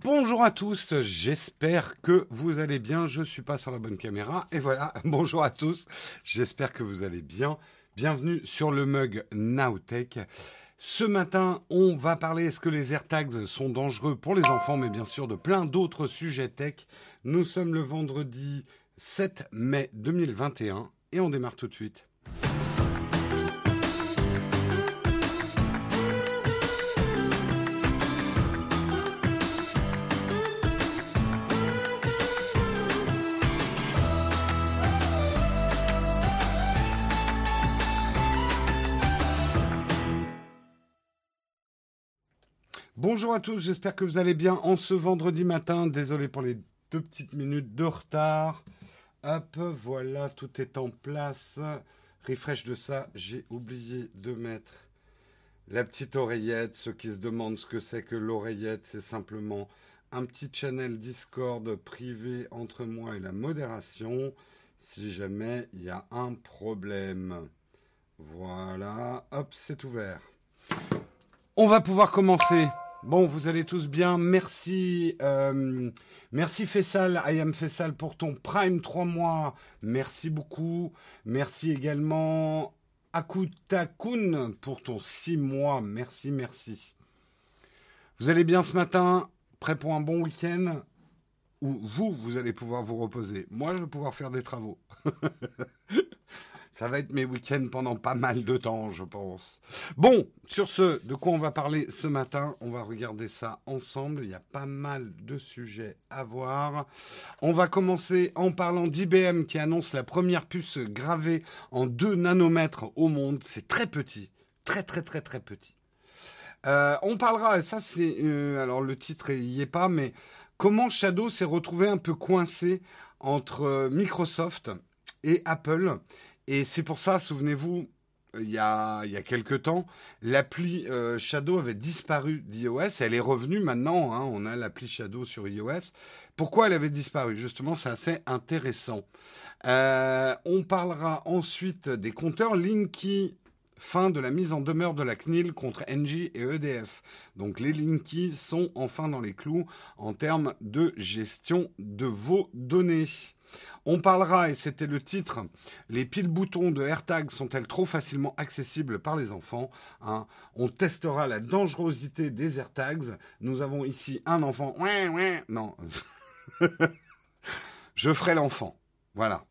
Bonjour à tous, j'espère que vous allez bien. Je suis pas sur la bonne caméra. Et voilà, bonjour à tous, j'espère que vous allez bien. Bienvenue sur le mug Nowtech. Ce matin, on va parler est-ce que les AirTags sont dangereux pour les enfants, mais bien sûr de plein d'autres sujets tech. Nous sommes le vendredi 7 mai 2021 et on démarre tout de suite. Bonjour à tous, j'espère que vous allez bien en ce vendredi matin. Désolé pour les deux petites minutes de retard. Hop, voilà, tout est en place. Refresh de ça, j'ai oublié de mettre la petite oreillette. Ceux qui se demandent ce que c'est que l'oreillette, c'est simplement un petit channel Discord privé entre moi et la modération. Si jamais il y a un problème. Voilà, hop, c'est ouvert. On va pouvoir commencer. Bon, vous allez tous bien. Merci, euh, merci Fessal, I am Fessal pour ton Prime 3 mois. Merci beaucoup. Merci également Akutakun pour ton 6 mois. Merci, merci. Vous allez bien ce matin? Prêt pour un bon week-end? Ou vous, vous allez pouvoir vous reposer? Moi, je vais pouvoir faire des travaux. Ça va être mes week-ends pendant pas mal de temps, je pense. Bon, sur ce, de quoi on va parler ce matin On va regarder ça ensemble. Il y a pas mal de sujets à voir. On va commencer en parlant d'IBM qui annonce la première puce gravée en 2 nanomètres au monde. C'est très petit. Très, très, très, très petit. Euh, on parlera, et ça c'est... Euh, alors le titre y est pas, mais comment Shadow s'est retrouvé un peu coincé entre Microsoft et Apple et c'est pour ça, souvenez-vous, il y a, il quelques temps, l'appli euh, Shadow avait disparu d'iOS. Elle est revenue maintenant. Hein, on a l'appli Shadow sur iOS. Pourquoi elle avait disparu? Justement, c'est assez intéressant. Euh, on parlera ensuite des compteurs Linky. Fin de la mise en demeure de la CNIL contre Engie et EDF. Donc les Linky sont enfin dans les clous en termes de gestion de vos données. On parlera, et c'était le titre, les piles boutons de AirTag sont-elles trop facilement accessibles par les enfants hein On testera la dangerosité des AirTags. Nous avons ici un enfant. Ouais, ouais. Non. Je ferai l'enfant. Voilà.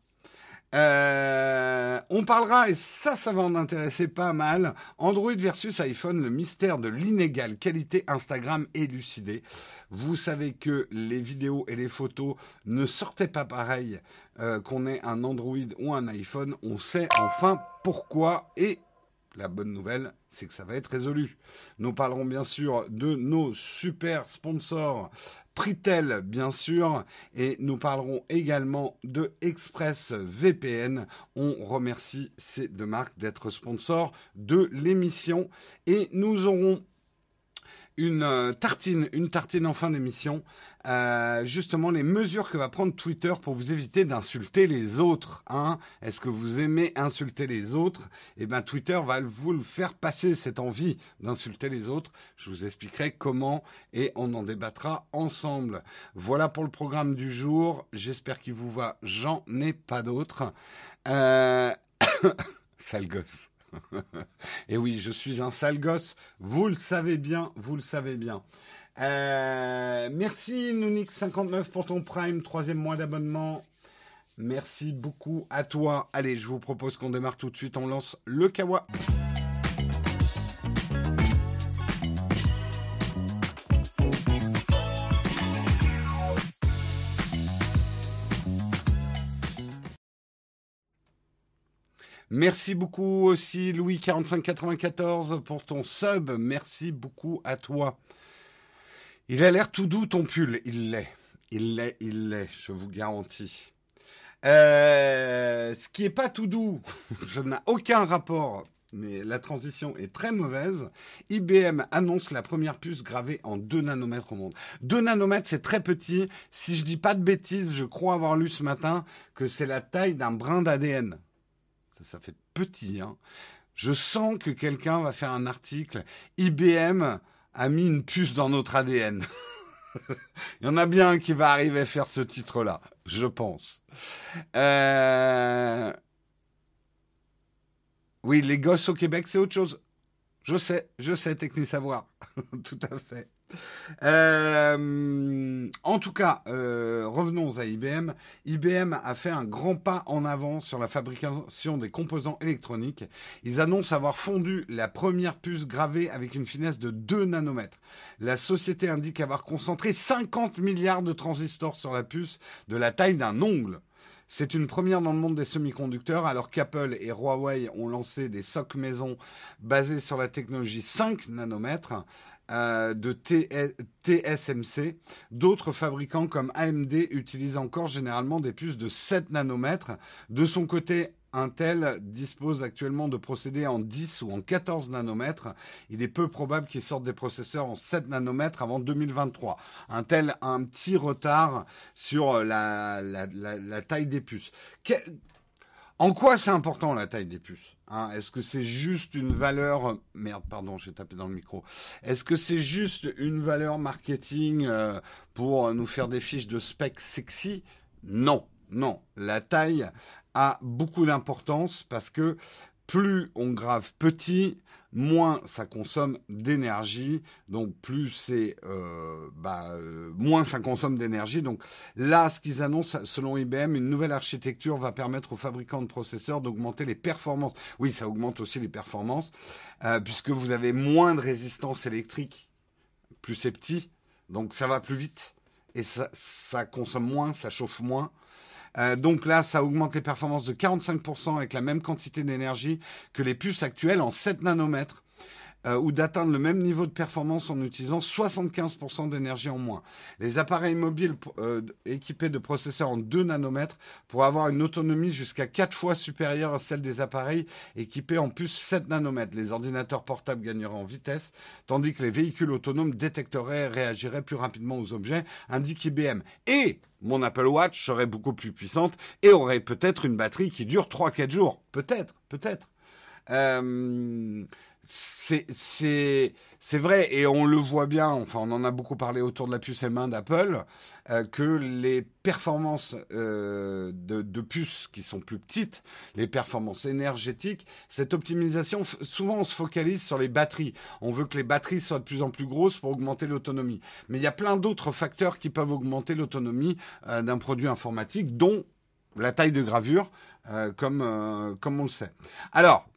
Euh, on parlera, et ça, ça va en intéresser pas mal, Android versus iPhone, le mystère de l'inégale qualité Instagram élucidé. Vous savez que les vidéos et les photos ne sortaient pas pareil euh, qu'on ait un Android ou un iPhone. On sait enfin pourquoi et la bonne nouvelle, c'est que ça va être résolu. Nous parlerons bien sûr de nos super sponsors, Pritel bien sûr, et nous parlerons également de ExpressVPN. On remercie ces deux marques d'être sponsors de l'émission et nous aurons une euh, tartine, une tartine en fin d'émission, euh, justement les mesures que va prendre Twitter pour vous éviter d'insulter les autres. Hein Est-ce que vous aimez insulter les autres? Eh bien, Twitter va vous le faire passer cette envie d'insulter les autres. Je vous expliquerai comment et on en débattra ensemble. Voilà pour le programme du jour. J'espère qu'il vous va. J'en ai pas d'autres. Euh... Sale gosse. Et oui, je suis un sale gosse. Vous le savez bien, vous le savez bien. Euh, merci Nounix59 pour ton Prime, troisième mois d'abonnement. Merci beaucoup à toi. Allez, je vous propose qu'on démarre tout de suite. On lance le Kawa. Merci beaucoup aussi Louis 4594 pour ton sub. Merci beaucoup à toi. Il a l'air tout doux ton pull. Il l'est. Il l'est, il l'est, je vous garantis. Euh, ce qui est pas tout doux, ça n'a aucun rapport, mais la transition est très mauvaise. IBM annonce la première puce gravée en 2 nanomètres au monde. 2 nanomètres, c'est très petit. Si je dis pas de bêtises, je crois avoir lu ce matin que c'est la taille d'un brin d'ADN ça fait petit. Hein. Je sens que quelqu'un va faire un article. IBM a mis une puce dans notre ADN. Il y en a bien qui va arriver à faire ce titre-là, je pense. Euh, oui, les gosses au Québec, c'est autre chose. Je sais, je sais, Techni Savoir. Tout à fait. Euh, en tout cas, euh, revenons à IBM. IBM a fait un grand pas en avant sur la fabrication des composants électroniques. Ils annoncent avoir fondu la première puce gravée avec une finesse de 2 nanomètres. La société indique avoir concentré 50 milliards de transistors sur la puce de la taille d'un ongle. C'est une première dans le monde des semi-conducteurs, alors qu'Apple et Huawei ont lancé des socs maison basés sur la technologie 5 nanomètres. Euh, de TSMC. D'autres fabricants comme AMD utilisent encore généralement des puces de 7 nanomètres. De son côté, Intel dispose actuellement de procédés en 10 ou en 14 nanomètres. Il est peu probable qu'ils sortent des processeurs en 7 nanomètres avant 2023. Intel a un petit retard sur la, taille des puces. En quoi c'est important la taille des puces hein? Est-ce que c'est juste une valeur merde pardon j'ai tapé dans le micro. Est-ce que c'est juste une valeur marketing euh, pour nous faire des fiches de spec sexy? Non, non. La taille a beaucoup d'importance parce que plus on grave petit, moins ça consomme d'énergie, donc plus c'est, euh, bah, euh, moins ça consomme d'énergie. Donc là, ce qu'ils annoncent, selon IBM, une nouvelle architecture va permettre aux fabricants de processeurs d'augmenter les performances. Oui, ça augmente aussi les performances, euh, puisque vous avez moins de résistance électrique, plus c'est petit, donc ça va plus vite et ça, ça consomme moins, ça chauffe moins. Euh, donc là, ça augmente les performances de 45% avec la même quantité d'énergie que les puces actuelles en 7 nanomètres. Euh, ou d'atteindre le même niveau de performance en utilisant 75% d'énergie en moins. Les appareils mobiles euh, équipés de processeurs en 2 nanomètres pourraient avoir une autonomie jusqu'à 4 fois supérieure à celle des appareils équipés en puces 7 nanomètres. Les ordinateurs portables gagneraient en vitesse, tandis que les véhicules autonomes détecteraient et réagiraient plus rapidement aux objets, indique IBM. Et mon Apple Watch serait beaucoup plus puissante et aurait peut-être une batterie qui dure 3-4 jours. Peut-être, peut-être. Euh, c'est vrai, et on le voit bien, enfin on en a beaucoup parlé autour de la puce M1 d'Apple, euh, que les performances euh, de, puces qui sont plus petites, les performances énergétiques, cette optimisation, souvent on se focalise sur les batteries. On veut que les batteries soient de plus en plus grosses pour augmenter l'autonomie. Mais il y a plein d'autres facteurs qui peuvent augmenter l'autonomie euh, d'un produit informatique, dont la taille de gravure, comme, comme on le sait. Alors,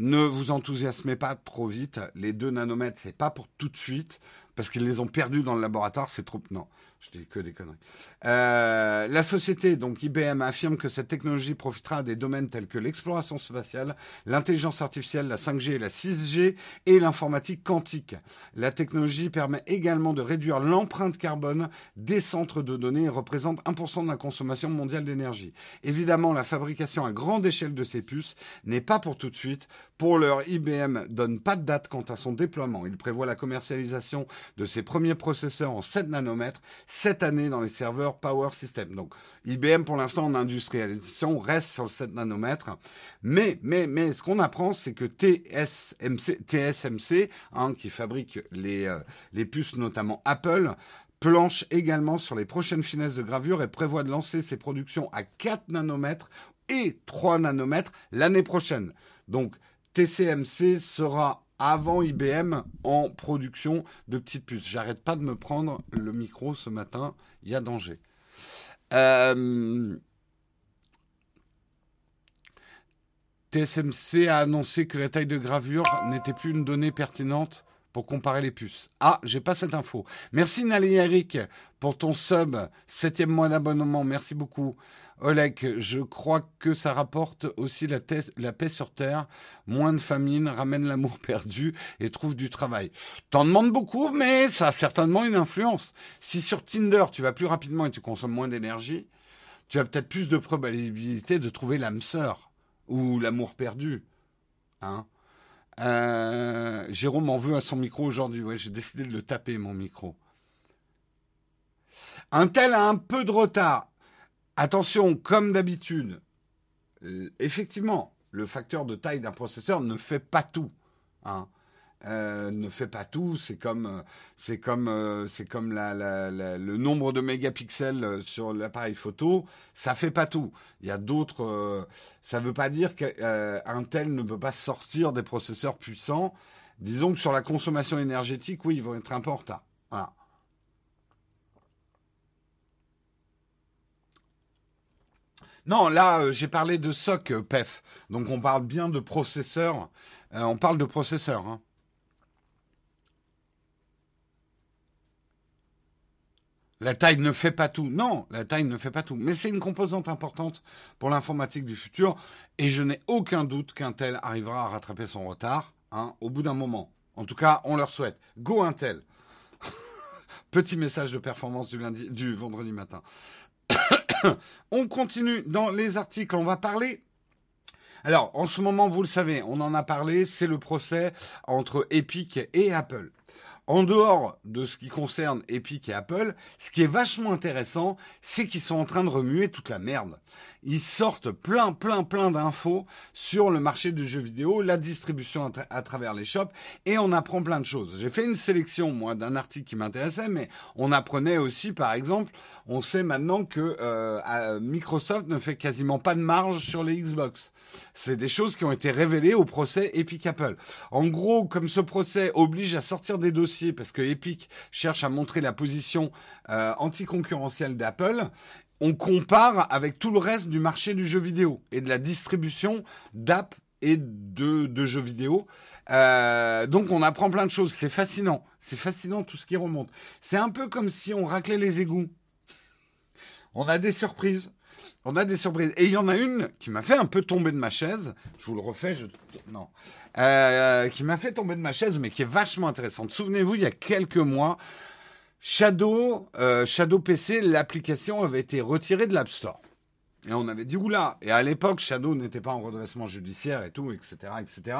ne vous enthousiasmez pas trop vite. Les 2 nanomètres, c'est pas pour tout de suite parce qu'ils les ont perdus dans le laboratoire, c'est trop... Non, je dis que des conneries. Euh, la société, donc IBM, affirme que cette technologie profitera à des domaines tels que l'exploration spatiale, l'intelligence artificielle, la 5G et la 6G et l'informatique quantique. La technologie permet également de réduire l'empreinte carbone des centres de données et représente 1% de la consommation mondiale d'énergie. Évidemment, la fabrication à grande échelle de ces puces n'est pas pour tout de suite. Pour l'heure, IBM donne pas de date quant à son déploiement. Il prévoit la commercialisation de ses premiers processeurs en 7 nanomètres cette année dans les serveurs Power System. Donc IBM pour l'instant en industrialisation reste sur le 7 nanomètres. Mais, mais, mais ce qu'on apprend, c'est que TSMC, TSMC hein, qui fabrique les, euh, les puces, notamment Apple, planche également sur les prochaines finesses de gravure et prévoit de lancer ses productions à 4 nanomètres et 3 nanomètres l'année prochaine. Donc TCMC sera avant IBM en production de petites puces. J'arrête pas de me prendre le micro ce matin, il y a danger. Euh, TSMC a annoncé que la taille de gravure n'était plus une donnée pertinente pour comparer les puces. Ah, j'ai pas cette info. Merci Nali Eric pour ton sub, septième mois d'abonnement. Merci beaucoup. Oleg, je crois que ça rapporte aussi la, la paix sur Terre, moins de famine, ramène l'amour perdu et trouve du travail. T'en demandes beaucoup, mais ça a certainement une influence. Si sur Tinder, tu vas plus rapidement et tu consommes moins d'énergie, tu as peut-être plus de probabilité de trouver l'âme sœur ou l'amour perdu. Hein euh, Jérôme en veut à son micro aujourd'hui. J'ai décidé de le taper, mon micro. Un tel a un peu de retard. Attention, comme d'habitude, effectivement, le facteur de taille d'un processeur ne fait pas tout. Hein. Euh, ne fait pas tout. C'est comme, c'est comme le nombre de mégapixels sur l'appareil photo. Ça fait pas tout. Il y a d'autres. ça veut pas dire qu'un tel ne peut pas sortir des processeurs puissants. Disons que sur la consommation énergétique, oui, ils vont être un. Non, là, euh, j'ai parlé de SOC, euh, PEF. Donc, on parle bien de processeur. Euh, on parle de processeur. Hein. La taille ne fait pas tout. Non, la taille ne fait pas tout. Mais c'est une composante importante pour l'informatique du futur. Et je n'ai aucun doute qu'Intel arrivera à rattraper son retard hein, au bout d'un moment. En tout cas, on leur souhaite. Go Intel. Petit message de performance du, lundi, du vendredi matin. on continue dans les articles. On va parler alors, en ce moment, vous le savez, on en a parlé, c'est le procès entre Epic et Apple. En dehors de ce qui concerne Epic et Apple, ce qui est vachement intéressant, c'est qu'ils sont en train de remuer toute la merde. Ils sortent plein, plein, plein d'infos sur le marché du jeu vidéo, la distribution à, travers les shops, et on apprend plein de choses. J'ai fait une sélection, moi, d'un article qui m'intéressait, mais on apprenait aussi, par exemple, on sait maintenant que euh, Microsoft ne fait quasiment pas de marge sur les Xbox. C'est des choses qui ont été révélées au procès Epic Apple. En gros, comme ce procès oblige à sortir des dossiers parce que Epic cherche à montrer la position euh, anticoncurrentielle d'Apple, on compare avec tout le reste du marché du jeu vidéo et de la distribution d'apps et de, jeux vidéo. Euh, donc on apprend plein de choses. C'est fascinant. C'est fascinant tout ce qui remonte. C'est un peu comme si on raclait les égouts. On a des surprises. On a des surprises. Et il y en a une qui m'a fait un peu tomber de ma chaise. Je vous le refais. Non. Euh, qui m'a fait tomber de ma chaise, mais qui est vachement intéressante. Souvenez-vous, il y a quelques mois, Shadow, euh, Shadow PC, l'application avait été retirée de l'App Store. Et on avait dit oula. Et à l'époque, Shadow n'était pas en redressement judiciaire et tout, etc., etc.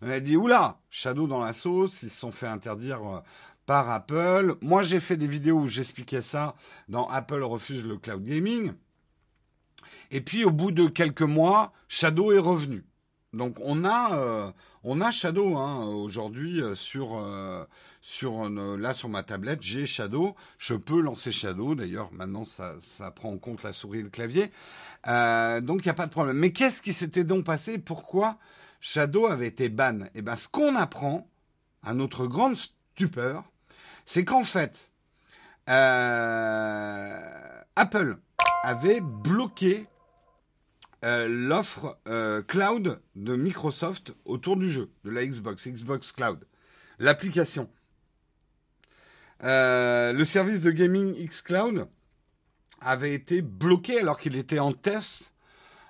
On avait dit oula, Shadow dans la sauce, ils se sont fait interdire euh, par Apple. Moi, j'ai fait des vidéos où j'expliquais ça dans Apple refuse le cloud gaming. Et puis, au bout de quelques mois, Shadow est revenu. Donc on a euh, on a Shadow hein, aujourd'hui euh, sur euh, sur là ma tablette j'ai Shadow. Je peux lancer Shadow d'ailleurs maintenant ça ça prend en compte la souris et le clavier. donc il n'y a pas de problème. Mais qu'est-ce qui s'était donc passé? Pourquoi Shadow avait été ban? Eh ben ce qu'on apprend à notre grande stupeur, c'est qu'en fait Apple avait bloqué euh, l'offre euh, cloud de Microsoft autour du jeu, de la Xbox, Xbox Cloud. L'application. Euh, le service de gaming xCloud avait été bloqué alors qu'il était en test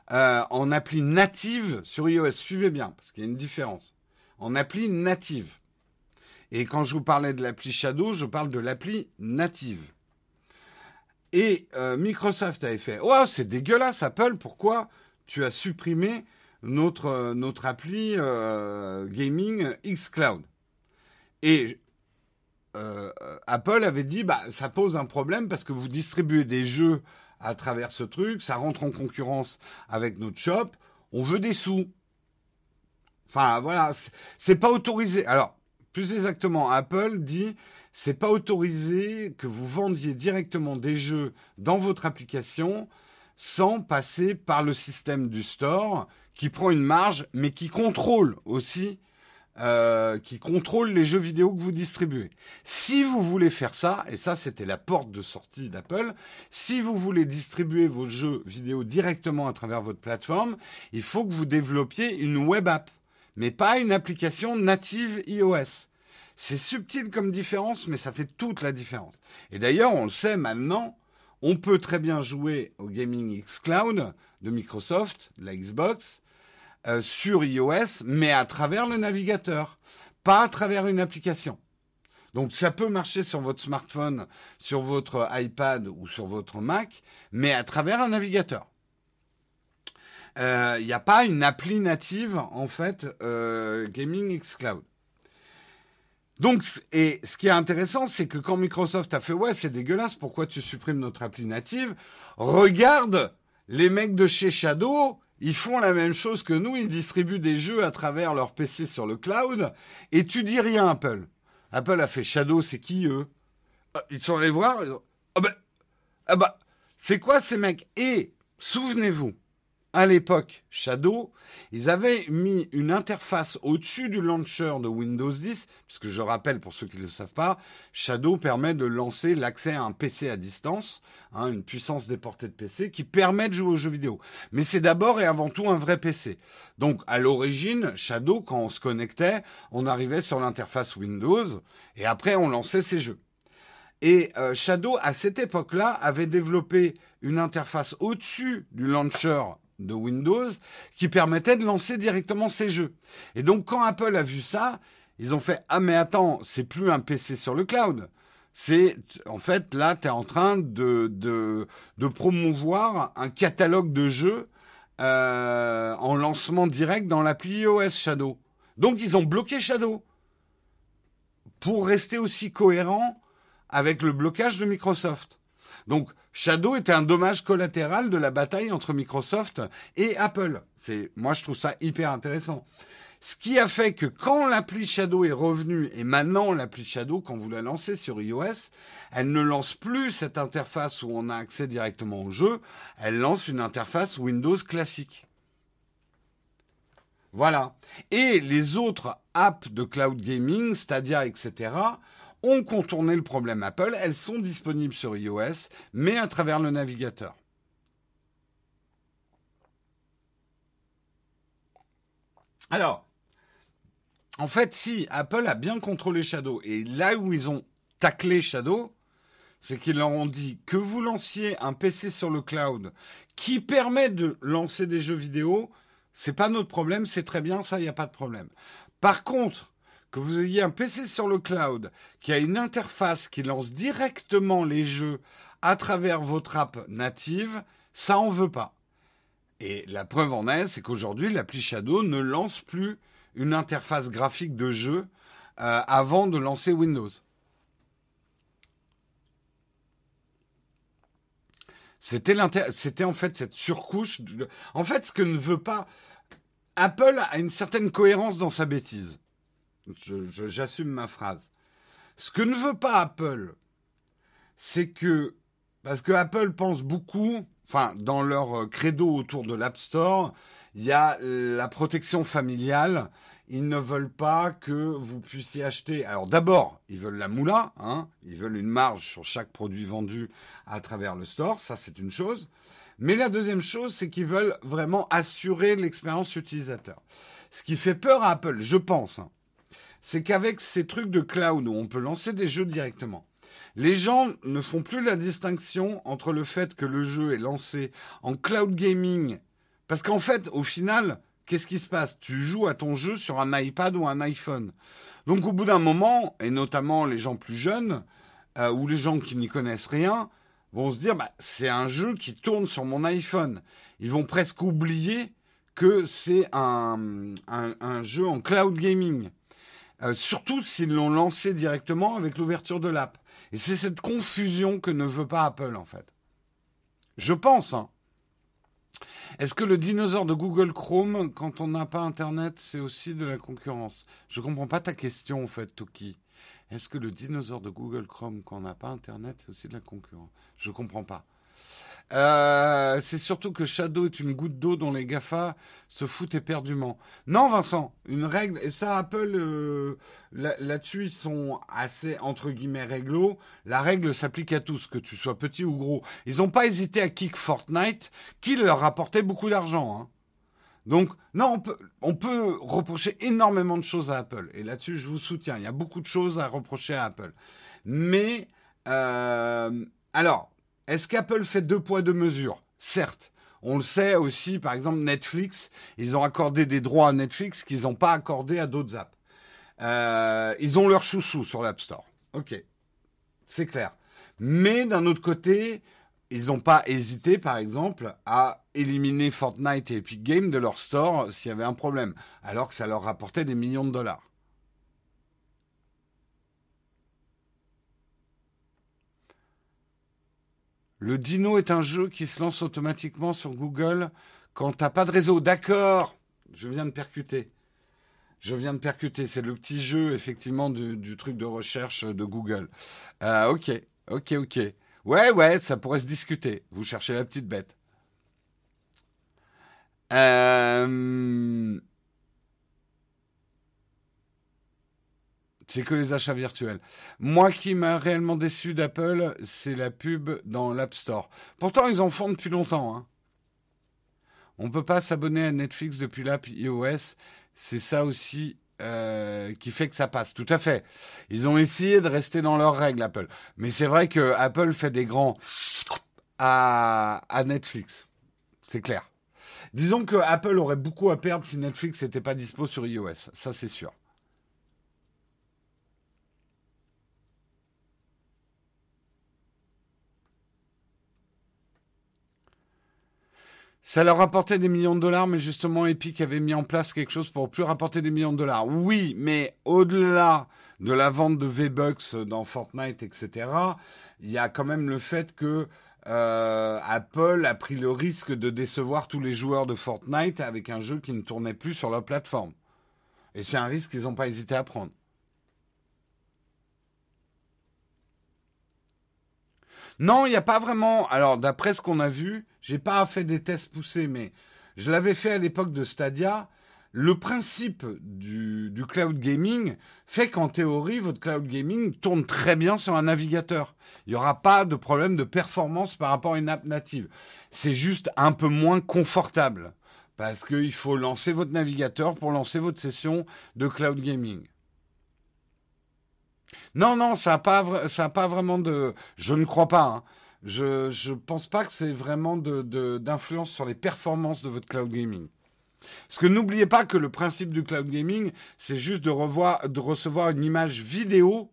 en appli native sur iOS. Suivez bien, parce qu'il y a une différence. En appli native. Et quand je vous parlais de l'appli Shadow, je parle de l'appli native. Et Microsoft avait fait, oh c'est dégueulasse Apple, pourquoi tu as supprimé notre, euh, notre appli euh, gaming xCloud. Et euh, Apple avait dit, bah, ça pose un problème parce que vous distribuez des jeux à travers ce truc, ça rentre en concurrence avec notre shop, on veut des sous. Enfin, voilà, c'est pas autorisé. Alors, plus exactement, Apple dit, c'est pas autorisé que vous vendiez directement des jeux dans votre application sans passer par le système du store qui prend une marge, mais qui contrôle aussi, euh, qui contrôle les jeux vidéo que vous distribuez. Si vous voulez faire ça, et ça c'était la porte de sortie d'Apple, si vous voulez distribuer vos jeux vidéo directement à travers votre plateforme, il faut que vous développiez une web app, mais pas une application native iOS. C'est subtil comme différence, mais ça fait toute la différence. Et d'ailleurs, on le sait maintenant, on peut très bien jouer au Gaming X Cloud de Microsoft, la Xbox, euh, sur iOS, mais à travers le navigateur, pas à travers une application. Donc ça peut marcher sur votre smartphone, sur votre iPad ou sur votre Mac, mais à travers un navigateur. Il euh, n'y a pas une appli native en fait euh, Gaming X Cloud. Donc, et ce qui est intéressant, c'est que quand Microsoft a fait ouais, c'est dégueulasse, pourquoi tu supprimes notre appli native Regarde les mecs de chez Shadow, Ils font la même chose que nous, ils distribuent des jeux à travers leur PC sur le cloud, et tu dis rien, Apple. Apple a fait Shadow, c'est qui eux? Ah, Ils sont allés voir, ils ont... ah ben, ah bah, c'est quoi ces mecs? Et souvenez-vous, à l'époque, Shadow, ils avaient mis une interface au-dessus du launcher de Windows 10, puisque je rappelle pour ceux qui ne le savent pas, Shadow permet de lancer l'accès à un PC à distance, hein, une puissance déportée de PC qui permet de jouer aux jeux vidéo. Mais c'est d'abord et avant tout un vrai PC. Donc à l'origine, Shadow, quand on se connectait, on arrivait sur l'interface Windows et après on lançait ses jeux. Et euh, Shadow, à cette époque-là, avait développé une interface au-dessus du launcher de Windows qui permettait de lancer directement ces jeux. Et donc quand Apple a vu ça, ils ont fait ah mais attends, c'est plus un PC sur le cloud. C'est en fait là tu es en train de, de, promouvoir un catalogue de jeux euh, en lancement direct dans l'appli iOS Shadow. Donc ils ont bloqué Shadow pour rester aussi cohérent avec le blocage de Microsoft. Donc Shadow était un dommage collatéral de la bataille entre Microsoft et Apple. C'est moi je trouve ça hyper intéressant. Ce qui a fait que quand l'appli Shadow est revenue, et maintenant l'appli Shadow, quand vous la lancez sur iOS, elle ne lance plus cette interface où on a accès directement au jeu, elle lance une interface Windows classique. Voilà. Et les autres apps de cloud gaming, Stadia, etc., ont contourné le problème Apple. Elles sont disponibles sur iOS, mais à travers le navigateur. Alors, en fait, si Apple a bien contrôlé Shadow, et là où ils ont taclé Shadow, c'est qu'ils leur ont dit que vous lanciez un PC sur le cloud qui permet de lancer des jeux vidéo, c'est pas notre problème, c'est très bien, ça, il n'y a pas de problème. Par contre, que vous ayez un PC sur le cloud qui a une interface qui lance directement les jeux à travers votre app native, ça en veut pas. Et la preuve en est, c'est qu'aujourd'hui, l'appli Shadow ne lance plus une interface graphique de jeu euh, avant de lancer Windows. C'était en fait cette surcouche. En fait, ce que ne veut pas Apple a une certaine cohérence dans sa bêtise. J'assume ma phrase. Ce que ne veut pas Apple, c'est que, parce que Apple pense beaucoup, enfin, dans leur euh, credo autour de l'App Store, il y a la protection familiale. Ils ne veulent pas que vous puissiez acheter. Alors d'abord, ils veulent la moula, hein, ils veulent une marge sur chaque produit vendu à travers le store, ça c'est une chose. Mais la deuxième chose, c'est qu'ils veulent vraiment assurer l'expérience utilisateur. Ce qui fait peur à Apple, je pense, hein, c'est qu'avec ces trucs de cloud où on peut lancer des jeux directement, les gens ne font plus la distinction entre le fait que le jeu est lancé en cloud gaming, parce qu'en fait, au final, qu'est-ce qui se passe? Tu joues à ton jeu sur un iPad ou un iPhone. Donc au bout d'un moment, et notamment les gens plus jeunes, euh, ou les gens qui n'y connaissent rien, vont se dire, bah, c'est un jeu qui tourne sur mon iPhone. Ils vont presque oublier que c'est un, un jeu en cloud gaming. Euh, surtout s'ils l'ont lancé directement avec l'ouverture de l'app. Et c'est cette confusion que ne veut pas Apple, en fait. Je pense. Hein. Est-ce que le dinosaure de Google Chrome, quand on n'a pas Internet, c'est aussi de la concurrence? Je ne comprends pas ta question, en fait, Toki. Est-ce que le dinosaure de Google Chrome, quand on n'a pas Internet, c'est aussi de la concurrence? Je ne comprends pas. Euh, c'est surtout que Shadow est une goutte d'eau dont les GAFA se foutent éperdument. Non, Vincent, une règle, et ça, Apple, euh, là-dessus, ils sont assez, entre guillemets, réglo. La règle s'applique à tous, que tu sois petit ou gros. Ils n'ont pas hésité à kick Fortnite, qui leur rapportait beaucoup d'argent. Hein. Donc, non, on peut, reprocher énormément de choses à Apple. Et là-dessus, je vous soutiens. Il y a beaucoup de choses à reprocher à Apple. Mais, euh, alors, est-ce qu'Apple fait deux poids, deux mesures? Certes. On le sait aussi, par exemple, Netflix, ils ont accordé des droits à Netflix qu'ils n'ont pas accordé à d'autres apps. Euh, ils ont leur chouchou sur l'App Store. Ok, c'est clair. Mais d'un autre côté, ils n'ont pas hésité, par exemple, à éliminer Fortnite et Epic Games de leur store s'il y avait un problème, alors que ça leur rapportait des millions de dollars. Le Dino est un jeu qui se lance automatiquement sur Google quand t'as pas de réseau. D'accord, je viens de percuter. Je viens de percuter. C'est le petit jeu, effectivement, du, truc de recherche de Google. Euh, ok, ok, ok. Ouais, ouais, ça pourrait se discuter. Vous cherchez la petite bête. Euh... C'est que les achats virtuels. Moi qui m'a réellement déçu d'Apple, c'est la pub dans l'App Store. Pourtant, ils en font depuis longtemps. Hein. On ne peut pas s'abonner à Netflix depuis l'app iOS. C'est ça aussi euh, qui fait que ça passe. Tout à fait. Ils ont essayé de rester dans leurs règles, Apple. Mais c'est vrai que Apple fait des grands à, à Netflix. C'est clair. Disons que Apple aurait beaucoup à perdre si Netflix n'était pas dispo sur iOS. Ça, c'est sûr. Ça leur rapportait des millions de dollars, mais justement, Epic avait mis en place quelque chose pour plus rapporter des millions de dollars. Oui, mais au-delà de la vente de V-Bucks dans Fortnite, etc., il y a quand même le fait que euh, Apple a pris le risque de décevoir tous les joueurs de Fortnite avec un jeu qui ne tournait plus sur leur plateforme. Et c'est un risque qu'ils n'ont pas hésité à prendre. Non, il n'y a pas vraiment. Alors, d'après ce qu'on a vu, j'ai pas fait des tests poussés, mais je l'avais fait à l'époque de Stadia. Le principe du, cloud gaming fait qu'en théorie, votre cloud gaming tourne très bien sur un navigateur. Il n'y aura pas de problème de performance par rapport à une app native. C'est juste un peu moins confortable parce qu'il faut lancer votre navigateur pour lancer votre session de cloud gaming. Non, non, ça n'a pas, pas vraiment de. Je ne crois pas. Hein. Je ne pense pas que c'est vraiment d'influence de, sur les performances de votre cloud gaming. Parce que n'oubliez pas que le principe du cloud gaming, c'est juste de, revoir, de recevoir une image vidéo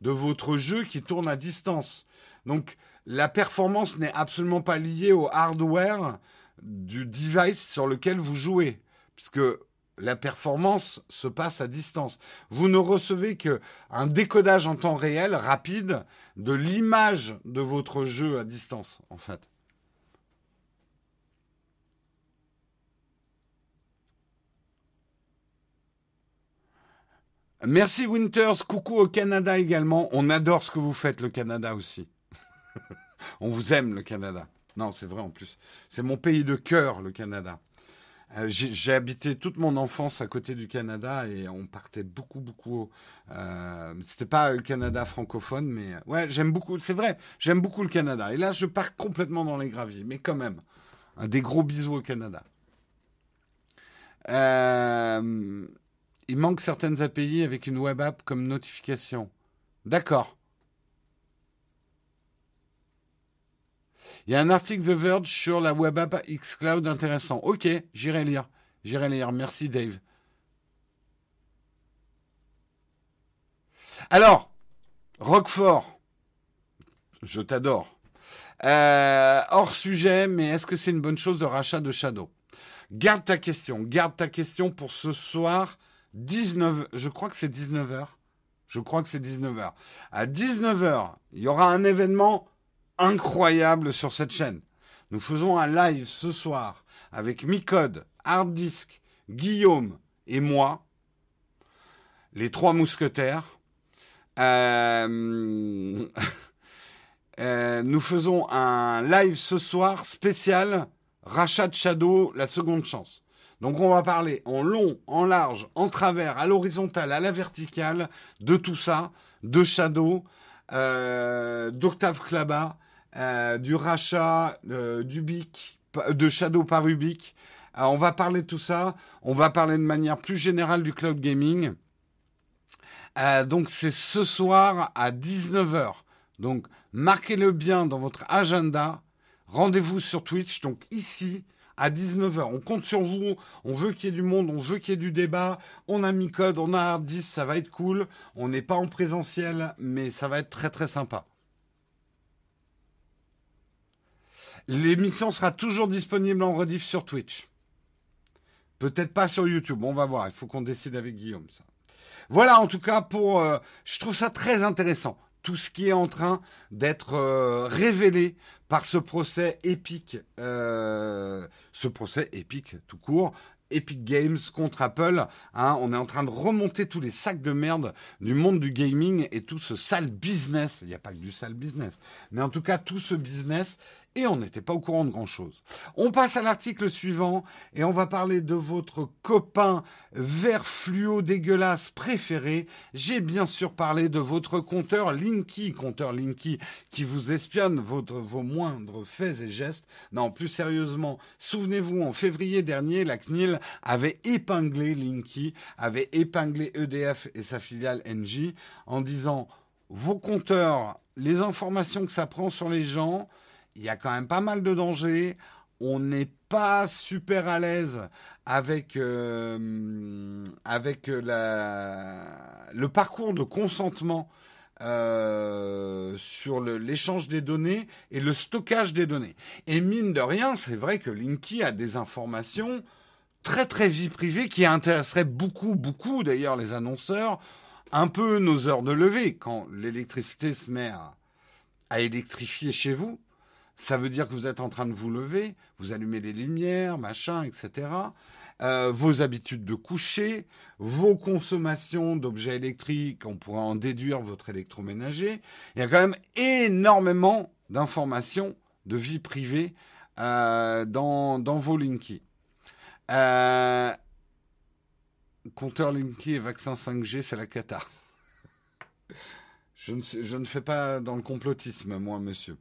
de votre jeu qui tourne à distance. Donc la performance n'est absolument pas liée au hardware du device sur lequel vous jouez. Puisque la performance se passe à distance. Vous ne recevez qu'un décodage en temps réel rapide de l'image de votre jeu à distance, en fait. Merci Winters, coucou au Canada également. On adore ce que vous faites, le Canada aussi. On vous aime, le Canada. Non, c'est vrai en plus. C'est mon pays de cœur, le Canada. Euh, j'ai habité toute mon enfance à côté du Canada et on partait beaucoup, beaucoup. Euh, C'était pas le Canada francophone, mais ouais, j'aime beaucoup. C'est vrai, j'aime beaucoup le Canada. Et là, je pars complètement dans les graviers, mais quand même, des gros bisous au Canada. Euh, il manque certaines API avec une web app comme notification. D'accord. Il y a un article de Verge sur la web app xCloud intéressant. Ok, j'irai lire. J'irai lire. Merci Dave. Alors, Roquefort, je t'adore. Euh, hors sujet, mais est-ce que c'est une bonne chose de rachat de Shadow? Garde ta question, garde ta question pour ce soir, 19, je crois que c'est 19h. Je crois que c'est 19h. À 19h, il y aura un événement incroyable sur cette chaîne. Nous faisons un live ce soir avec Micode, Hard Disk, Guillaume et moi, les trois mousquetaires. Euh, euh, nous faisons un live ce soir spécial rachat de Shadow, la seconde chance. Donc on va parler en long, en large, en travers, à l'horizontale, à la verticale, de tout ça, de Shadow, euh, d'Octave Klaba, euh, du rachat euh, du BIC, de Shadow par Ubic. Euh, on va parler de tout ça. On va parler de manière plus générale du cloud gaming. donc c'est ce soir à 19h. Donc marquez-le bien dans votre agenda. Rendez-vous sur Twitch, donc ici à 19h. On compte sur vous. On veut qu'il y ait du monde, on veut qu'il y ait du débat. On a mis code, on a hard ça va être cool. On n'est pas en présentiel, mais ça va être très très sympa. L'émission sera toujours disponible en rediff sur Twitch. Peut-être pas sur YouTube, on va voir. Il faut qu'on décide avec Guillaume. Voilà en tout cas pour... Euh, je trouve ça très intéressant. tout ce qui est en train d'être euh, révélé par ce procès épique, euh, ce procès épique tout court, Epic Games contre Apple. Hein, on est en train de remonter tous les sacs de merde du monde du gaming et tout ce sale business. Il n'y a pas que du sale business, mais en tout cas tout ce business et on n'était pas au courant de grand-chose. On passe à l'article suivant et on va parler de votre copain vert fluo dégueulasse préféré. J'ai bien sûr parlé de votre compteur Linky, compteur Linky qui vous espionne votre, vos moindres faits et gestes. Non, plus sérieusement, souvenez-vous, en février dernier, la CNIL avait épinglé Linky, avait épinglé EDF et sa filiale NJ en disant vos compteurs, les informations que ça prend sur les gens, il y a quand même pas mal de dangers. On n'est pas super à l'aise avec, euh, le parcours de consentement euh, sur l'échange des données et le stockage des données. Et mine de rien, c'est vrai que Linky a des informations très très vie privée qui intéresseraient beaucoup, beaucoup d'ailleurs les annonceurs, un peu nos heures de lever quand l'électricité se met à électrifier chez vous ça veut dire que vous êtes en train de vous lever, vous allumez les lumières, machin, etc. Euh, vos habitudes de coucher, vos consommations d'objets électriques, on pourrait en déduire votre électroménager. Il y a quand même énormément d'informations de vie privée euh, dans, vos Linky. Euh, compteur Linky et vaccin 5G, c'est la cata. Je ne, fais pas dans le complotisme, moi, monsieur.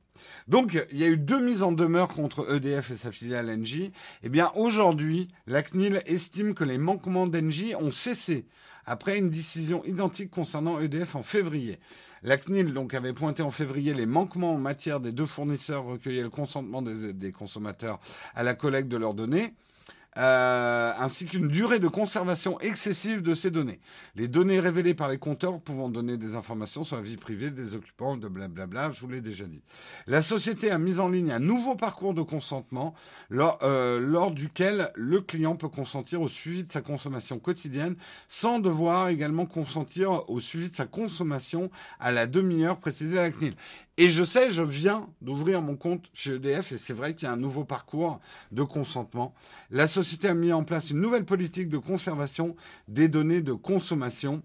Donc, il y a eu deux mises en demeure contre EDF et sa filiale Engie. Eh bien, aujourd'hui, la CNIL estime que les manquements d'Engie ont cessé après une décision identique concernant EDF en février. La CNIL avait pointé en février les manquements en matière des deux fournisseurs recueillir le consentement des consommateurs à la collecte de leurs données. Euh, ainsi qu'une durée de conservation excessive de ces données. Les données révélées par les compteurs pouvant donner des informations sur la vie privée des occupants de blablabla, je vous l'ai déjà dit. La société a mis en ligne un nouveau parcours de consentement lors, euh, duquel le client peut consentir au suivi de sa consommation quotidienne sans devoir également consentir au suivi de sa consommation à la demi-heure précisée à la CNIL. Et je sais, je viens d'ouvrir mon compte chez EDF et c'est vrai qu'il y a un nouveau parcours de consentement. A mis en place une nouvelle politique de conservation des données de consommation.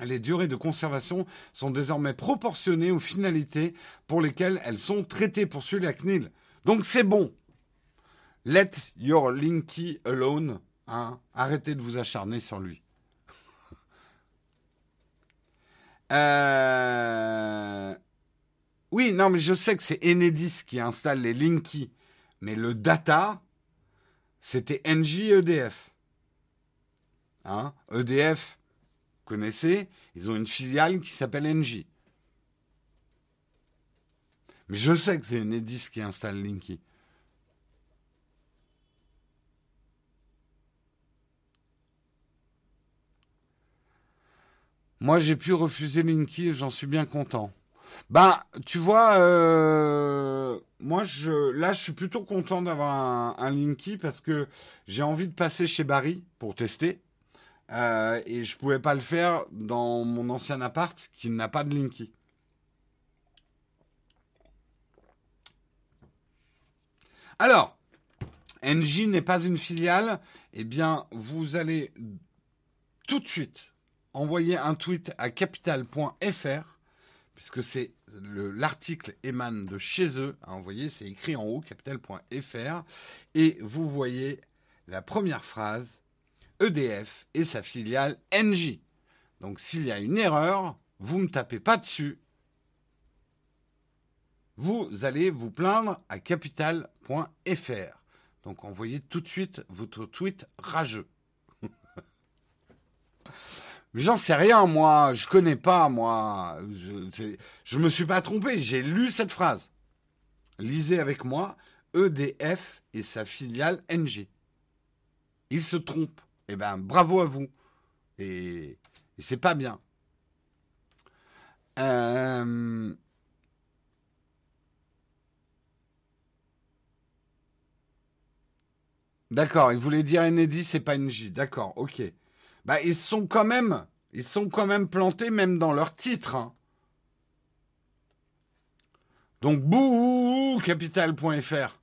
Les durées de conservation sont désormais proportionnées aux finalités pour lesquelles elles sont traitées, poursuit la CNIL. Donc c'est bon. Let your Linky alone. Hein. Arrêtez de vous acharner sur lui. euh... Oui, non, mais je sais que c'est Enedis qui installe les Linky. Mais le data, c'était NJ EDF. Hein EDF, vous connaissez, ils ont une filiale qui s'appelle NJ. Mais je sais que c'est Enedis qui installe Linky. Moi, j'ai pu refuser Linky et j'en suis bien content. Ben, tu vois, euh, moi, je, là, je suis plutôt content d'avoir un, Linky parce que j'ai envie de passer chez Barry pour tester. Euh, et je pouvais pas le faire dans mon ancien appart qui n'a pas de Linky. Alors, NJ n'est pas une filiale. Eh bien, vous allez tout de suite envoyer un tweet à capital.fr puisque c'est l'article émane de chez eux. Vous voyez, c'est écrit en haut, capital.fr, et vous voyez la première phrase EDF et sa filiale NJ. Donc s'il y a une erreur, vous ne me tapez pas dessus. Vous allez vous plaindre à capital.fr. Donc envoyez tout de suite votre tweet rageux. Mais j'en sais rien, moi. Je connais pas, moi. Je, je me suis pas trompé. J'ai lu cette phrase. Lisez avec moi EDF et sa filiale NG. Il se trompe. Eh ben, bravo à vous. Et, et c'est pas bien. Euh... D'accord, il voulait dire Enedis, c'est pas NJ. D'accord, ok bah, ils sont quand même, ils sont quand même plantés même dans leur titre. Hein. Donc, bouh, capital.fr.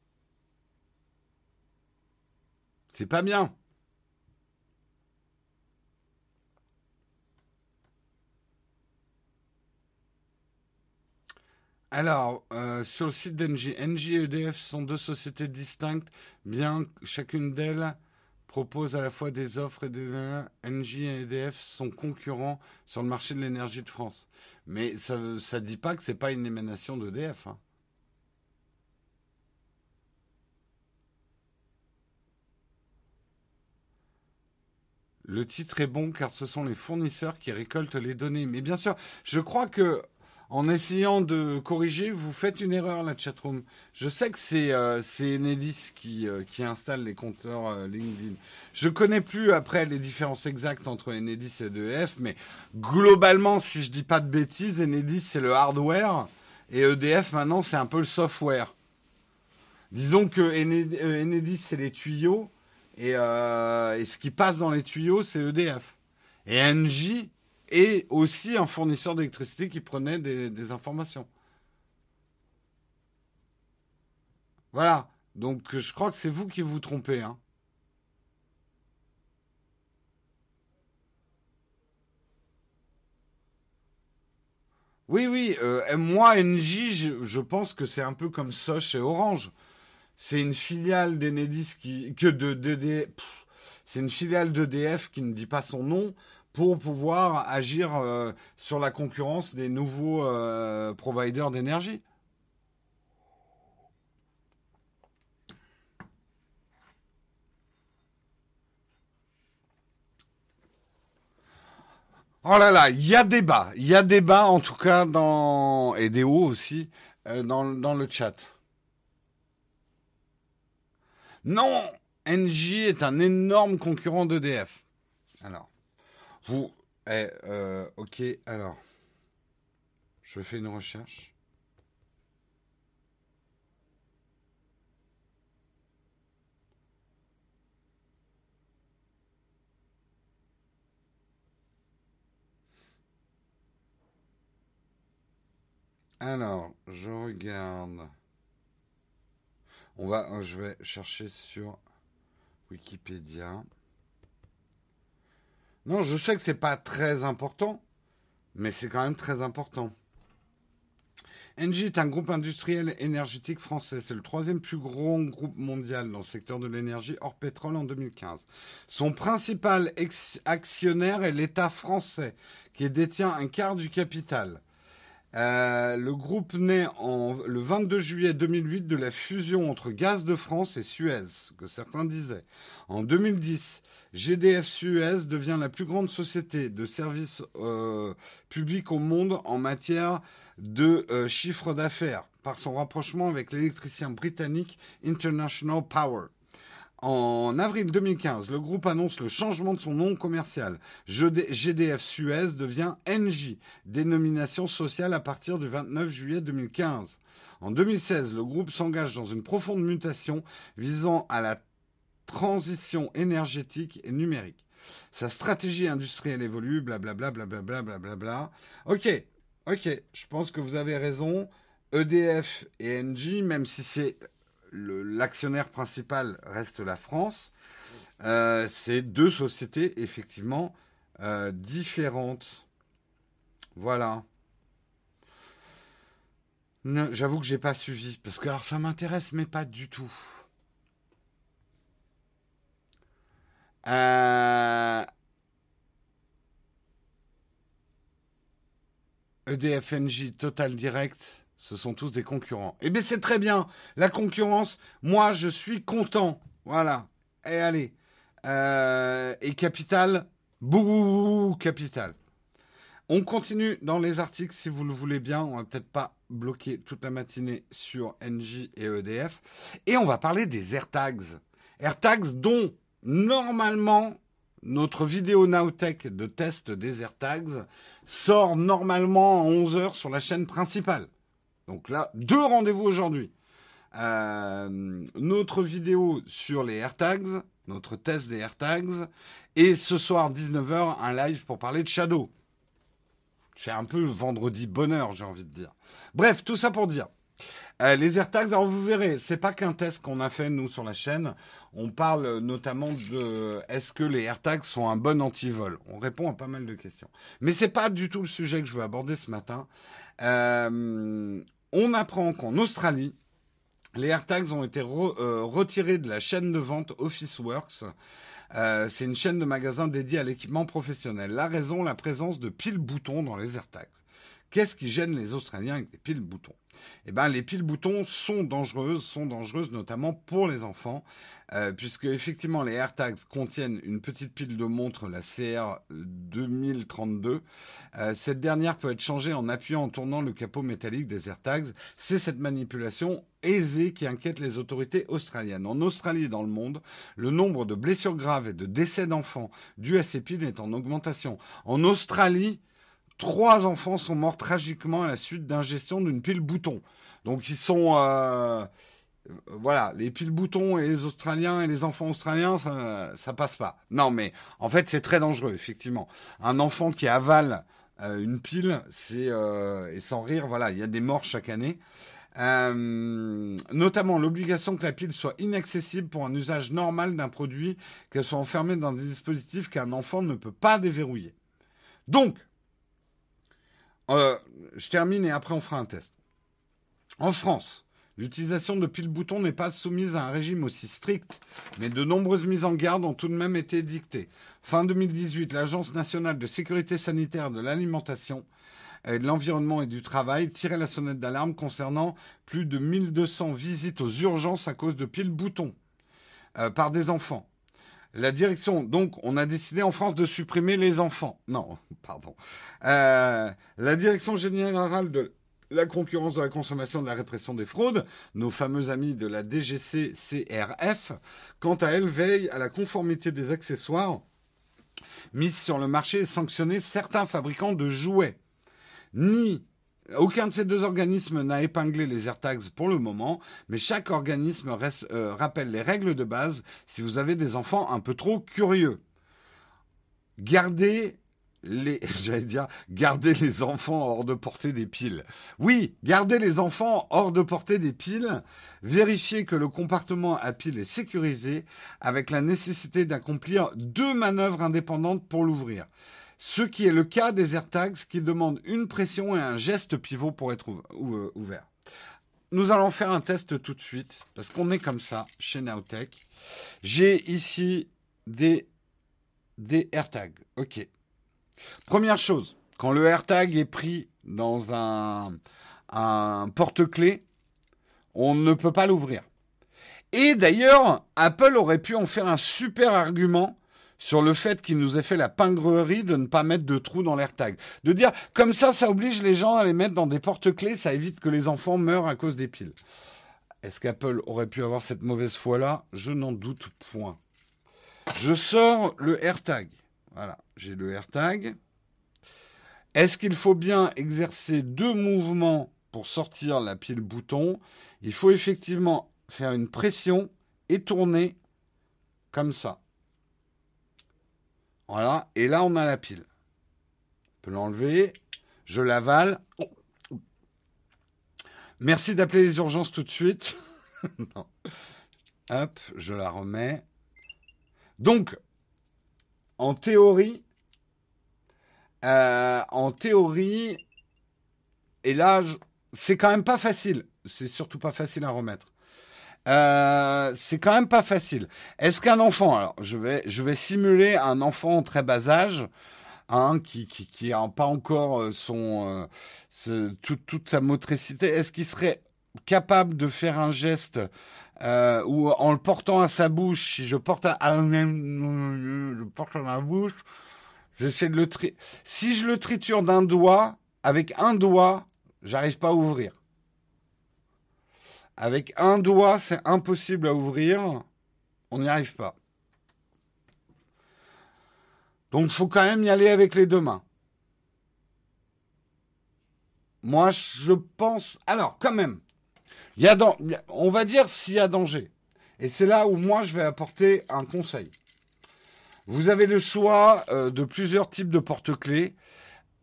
C'est pas bien. Alors, sur le site d'Engie, Engie et EDF sont deux sociétés distinctes, bien chacune d'elles propose à la fois des offres et des... Engie et EDF sont concurrents sur le marché de l'énergie de France. Mais ça ne dit pas que ce n'est pas une émanation d'EDF. Hein. Le titre est bon car ce sont les fournisseurs qui récoltent les données. Mais bien sûr, je crois que en essayant de corriger, vous faites une erreur, la chatroom. Je sais que c'est euh, Enedis qui, euh, qui installe les compteurs euh, LinkedIn. Je connais plus après les différences exactes entre Enedis et EDF, mais globalement, si je dis pas de bêtises, Enedis c'est le hardware et EDF maintenant c'est un peu le software. Disons que Enedis c'est les tuyaux et, et ce qui passe dans les tuyaux c'est EDF. Et Engie et aussi un fournisseur d'électricité qui prenait des, informations. Voilà. Donc je crois que c'est vous qui vous trompez. Hein. Oui, oui. Euh, moi, NJ, je, pense que c'est un peu comme Soch et Orange. C'est une filiale d'Enedis qui que de, c'est une filiale d'EDF qui ne dit pas son nom, pour pouvoir agir euh, sur la concurrence des nouveaux euh, providers d'énergie. Oh là là, il y a débat, il y a débat en tout cas dans et des hauts aussi euh, dans, dans le chat. Non, NJ est un énorme concurrent d'EDF. Alors. Vous, eh, euh, ok, alors, je fais une recherche. Alors, je regarde. On va, je vais chercher sur Wikipédia. Non, je sais que c'est pas très important, mais c'est quand même très important. Engie est un groupe industriel énergétique français. C'est le troisième plus gros groupe mondial dans le secteur de l'énergie hors pétrole en 2015. Son principal actionnaire est l'État français, qui détient un quart du capital. Euh, le groupe naît en, le 22 juillet 2008 de la fusion entre Gaz de France et Suez, que certains disaient. En 2010, GDF Suez devient la plus grande société de services euh, publics au monde en matière de euh, chiffre d'affaires par son rapprochement avec l'électricien britannique International Power. En avril 2015, le groupe annonce le changement de son nom commercial. GDF Suez devient NJ, dénomination sociale à partir du 29 juillet 2015. En 2016, le groupe s'engage dans une profonde mutation visant à la transition énergétique et numérique. Sa stratégie industrielle évolue, blablabla, blablabla, blablabla. Ok, ok, je pense que vous avez raison. EDF et NJ, même si c'est l'actionnaire principal reste la France. Euh, c'est deux sociétés effectivement euh, différentes. Voilà. J'avoue que j'ai pas suivi parce que alors ça m'intéresse mais pas du tout. EDFNJ euh, e Total Direct ce sont tous des concurrents. Eh bien, c'est très bien. La concurrence, moi, je suis content. Voilà. Et allez. Euh, et Capital, bouh, Capital. On continue dans les articles si vous le voulez bien. On va peut-être pas bloquer toute la matinée sur NJ et EDF. Et on va parler des AirTags. AirTags dont normalement notre vidéo Nowtech de test des AirTags sort normalement à 11h sur la chaîne principale. Donc là, deux rendez-vous aujourd'hui. Euh, notre vidéo sur les AirTags, notre test des AirTags, et ce soir 19h un live pour parler de Shadow. C'est un peu vendredi bonheur, j'ai envie de dire. Bref, tout ça pour dire. Euh, les AirTags, alors vous verrez, c'est pas qu'un test qu'on a fait nous sur la chaîne. On parle notamment de est-ce que les AirTags sont un bon antivol? On répond à pas mal de questions, mais c'est pas du tout le sujet que je veux aborder ce matin. Euh, on apprend qu'en Australie, les AirTags ont été euh, retirés de la chaîne de vente Officeworks. Euh, c'est une chaîne de magasins dédiée à l'équipement professionnel. La raison, la présence de piles boutons dans les AirTags. Qu'est-ce qui gêne les Australiens avec les piles boutons? Eh ben, les piles boutons sont dangereuses, sont dangereuses notamment pour les enfants, euh, puisque effectivement les AirTags contiennent une petite pile de montre, la CR 2032. Euh, cette dernière peut être changée en appuyant en tournant le capot métallique des AirTags. C'est cette manipulation aisée qui inquiète les autorités australiennes. En Australie et dans le monde, le nombre de blessures graves et de décès d'enfants dus à ces piles est en augmentation. En Australie, trois enfants sont morts tragiquement à la suite d'ingestion d'une pile bouton. Donc ils sont euh, voilà, les piles boutons et les Australiens et les enfants australiens, ça, passe pas. Non, mais en fait, c'est très dangereux, effectivement. Un enfant qui avale euh, une pile, c'est euh, et sans rire, voilà, il y a des morts chaque année. notamment l'obligation que la pile soit inaccessible pour un usage normal d'un produit, qu'elle soit enfermée dans des dispositifs qu'un enfant ne peut pas déverrouiller. Donc, euh, je termine et après on fera un test. En France, l'utilisation de piles boutons n'est pas soumise à un régime aussi strict, mais de nombreuses mises en garde ont tout de même été dictées. Fin 2018, l'Agence nationale de sécurité sanitaire de l'alimentation de l'environnement et du travail tirait la sonnette d'alarme concernant plus de 1200 visites aux urgences à cause de piles boutons euh, par des enfants. La direction, donc, on a décidé en France de supprimer les enfants. Non, pardon. Euh, la direction générale de la concurrence de la consommation de la répression des fraudes, nos fameux amis de la DGC-CRF, quant à elle, veille à la conformité des accessoires mis sur le marché et sanctionner certains fabricants de jouets. Ni aucun de ces deux organismes n'a épinglé les AirTags pour le moment, mais chaque organisme euh, rappelle les règles de base si vous avez des enfants un peu trop curieux. Gardez les, j'allais dire, gardez les enfants hors de portée des piles. Oui, gardez les enfants hors de portée des piles. Vérifiez que le compartiment à piles est sécurisé avec la nécessité d'accomplir deux manœuvres indépendantes pour l'ouvrir ce qui est le cas des AirTags qui demandent une pression et un geste pivot pour être euh, ouvert. Nous allons faire un test tout de suite, parce qu'on est comme ça chez Nowtech. J'ai ici des, des AirTags. OK. Première chose, quand le AirTag est pris dans un, un porte-clés, on ne peut pas l'ouvrir. Et d'ailleurs, Apple aurait pu en faire un super argument sur le fait qu'il nous ait fait la pingrerie de ne pas mettre de trous dans l'AirTag. De dire, comme ça, ça oblige les gens à les mettre dans des porte-clés, ça évite que les enfants meurent à cause des piles. Est-ce qu'Apple aurait pu avoir cette mauvaise foi-là? Je n'en doute point. Je sors le AirTag. Voilà, j'ai le AirTag. Est-ce qu'il faut bien exercer deux mouvements pour sortir la pile bouton? Il faut effectivement faire une pression et tourner comme ça. Voilà, et là on a la pile. On peut l'enlever, je l'avale. Merci d'appeler les urgences tout de suite. Hop, je la remets. Donc, en théorie, euh, en théorie, et là, c'est quand même pas facile. C'est surtout pas facile à remettre. Euh, c'est quand même pas facile. Est-ce qu'un enfant, alors je vais, je vais simuler un enfant très bas âge, hein, qui, qui, pas encore euh, son, euh, toute sa motricité, est-ce qu'il serait capable de faire un geste ou en le portant à sa bouche, si je porte à, porte à ma bouche, j'essaie de le tri si je le triture d'un doigt, avec un doigt, j'arrive pas à ouvrir. Avec un doigt, c'est impossible à ouvrir. On n'y arrive pas. Donc, il faut quand même y aller avec les deux mains. Moi, je pense. Alors, quand même, y a on va dire s'il y a danger. Et c'est là où moi, je vais apporter un conseil. Vous avez le choix euh, de plusieurs types de porte-clés.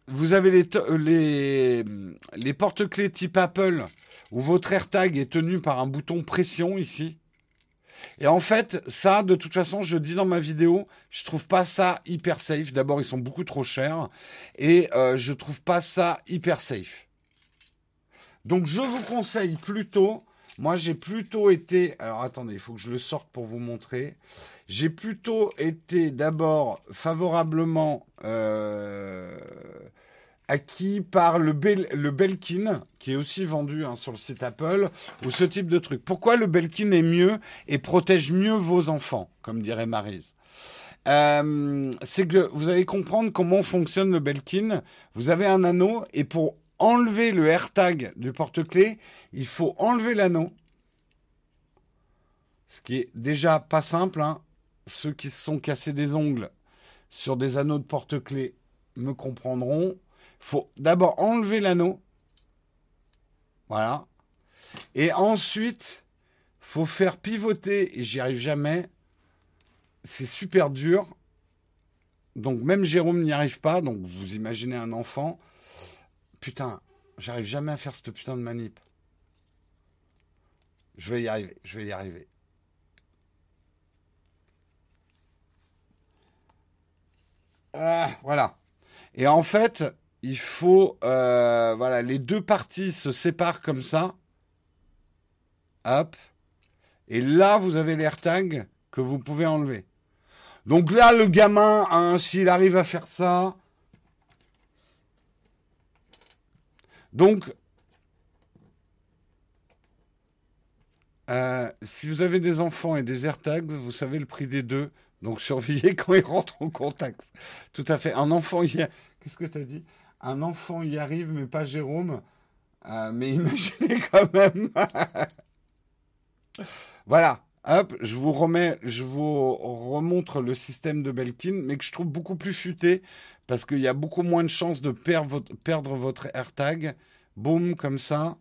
Vous avez les, les, les porte-clés type Apple où votre AirTag est tenu par un bouton pression ici. Et en fait, ça, de toute façon, je dis dans ma vidéo, je trouve pas ça hyper safe. D'abord, ils sont beaucoup trop chers. Et euh, je trouve pas ça hyper safe. Donc, je vous conseille plutôt. Moi, j'ai plutôt été. Alors, attendez, il faut que je le sorte pour vous montrer. J'ai plutôt été d'abord favorablement. Euh, acquis par le, le Belkin, qui est aussi vendu hein, sur le site Apple, ou ce type de truc. Pourquoi le Belkin est mieux et protège mieux vos enfants, comme dirait Marise euh, C'est que vous allez comprendre comment fonctionne le Belkin. Vous avez un anneau et pour enlever le AirTag du porte-clés, il faut enlever l'anneau. Ce qui est déjà pas simple. Hein. Ceux qui se sont cassés des ongles sur des anneaux de porte-clés me comprendront faut d'abord enlever l'anneau. Voilà. Et ensuite, faut faire pivoter, et j'y arrive jamais. C'est super dur. Donc même Jérôme n'y arrive pas. Donc vous imaginez un enfant. Putain, j'arrive jamais à faire cette putain de manip. Je vais y arriver, je vais y arriver. Ah, voilà. Et en fait, il faut, euh, voilà, les deux parties se séparent comme ça. Hop. Et là, vous avez l'AirTag que vous pouvez enlever. Donc là, le gamin, hein, s'il arrive à faire ça. Donc, euh, si vous avez des enfants et des AirTags, vous savez le prix des deux. Donc surveillez quand ils rentrent en contact. Tout à fait. Un enfant, hier, qu'est-ce que tu as dit? Un enfant y arrive, mais pas Jérôme. Euh, mais imaginez quand même. voilà. Hop, je vous remets, je vous remontre le système de Belkin, mais que je trouve beaucoup plus futé parce qu'il y a beaucoup moins de chances de perdre votre, perdre votre AirTag. Boum, comme ça.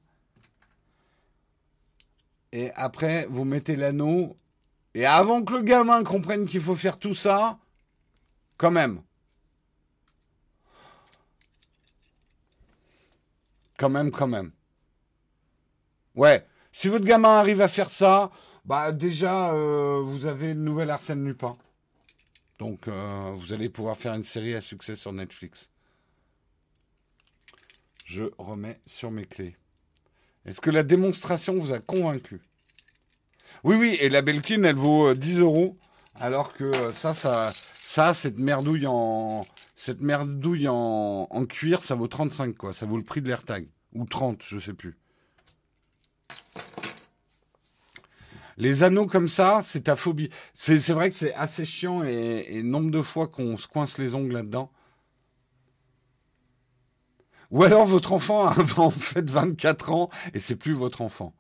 Et après, vous mettez l'anneau. Et avant que le gamin comprenne qu'il faut faire tout ça, quand même, Quand même, quand même. Ouais. Si votre gamin arrive à faire ça, bah déjà, euh, vous avez une nouvelle Arsène Lupin. Donc, euh, vous allez pouvoir faire une série à succès sur Netflix. Je remets sur mes clés. Est-ce que la démonstration vous a convaincu? Oui, oui, et la Belkin, elle vaut 10 euh, euros, alors que ça, ça, ça, cette merdouille en, cette merdouille en, en cuir, ça vaut 35, quoi. Ça vaut le prix de l'AirTag. Ou 30, je sais plus. Les anneaux comme ça, c'est ta phobie. C'est vrai que c'est assez chiant et, nombre de fois qu'on se coince les ongles là-dedans. Ou alors votre enfant a en fait 24 ans et c'est plus votre enfant.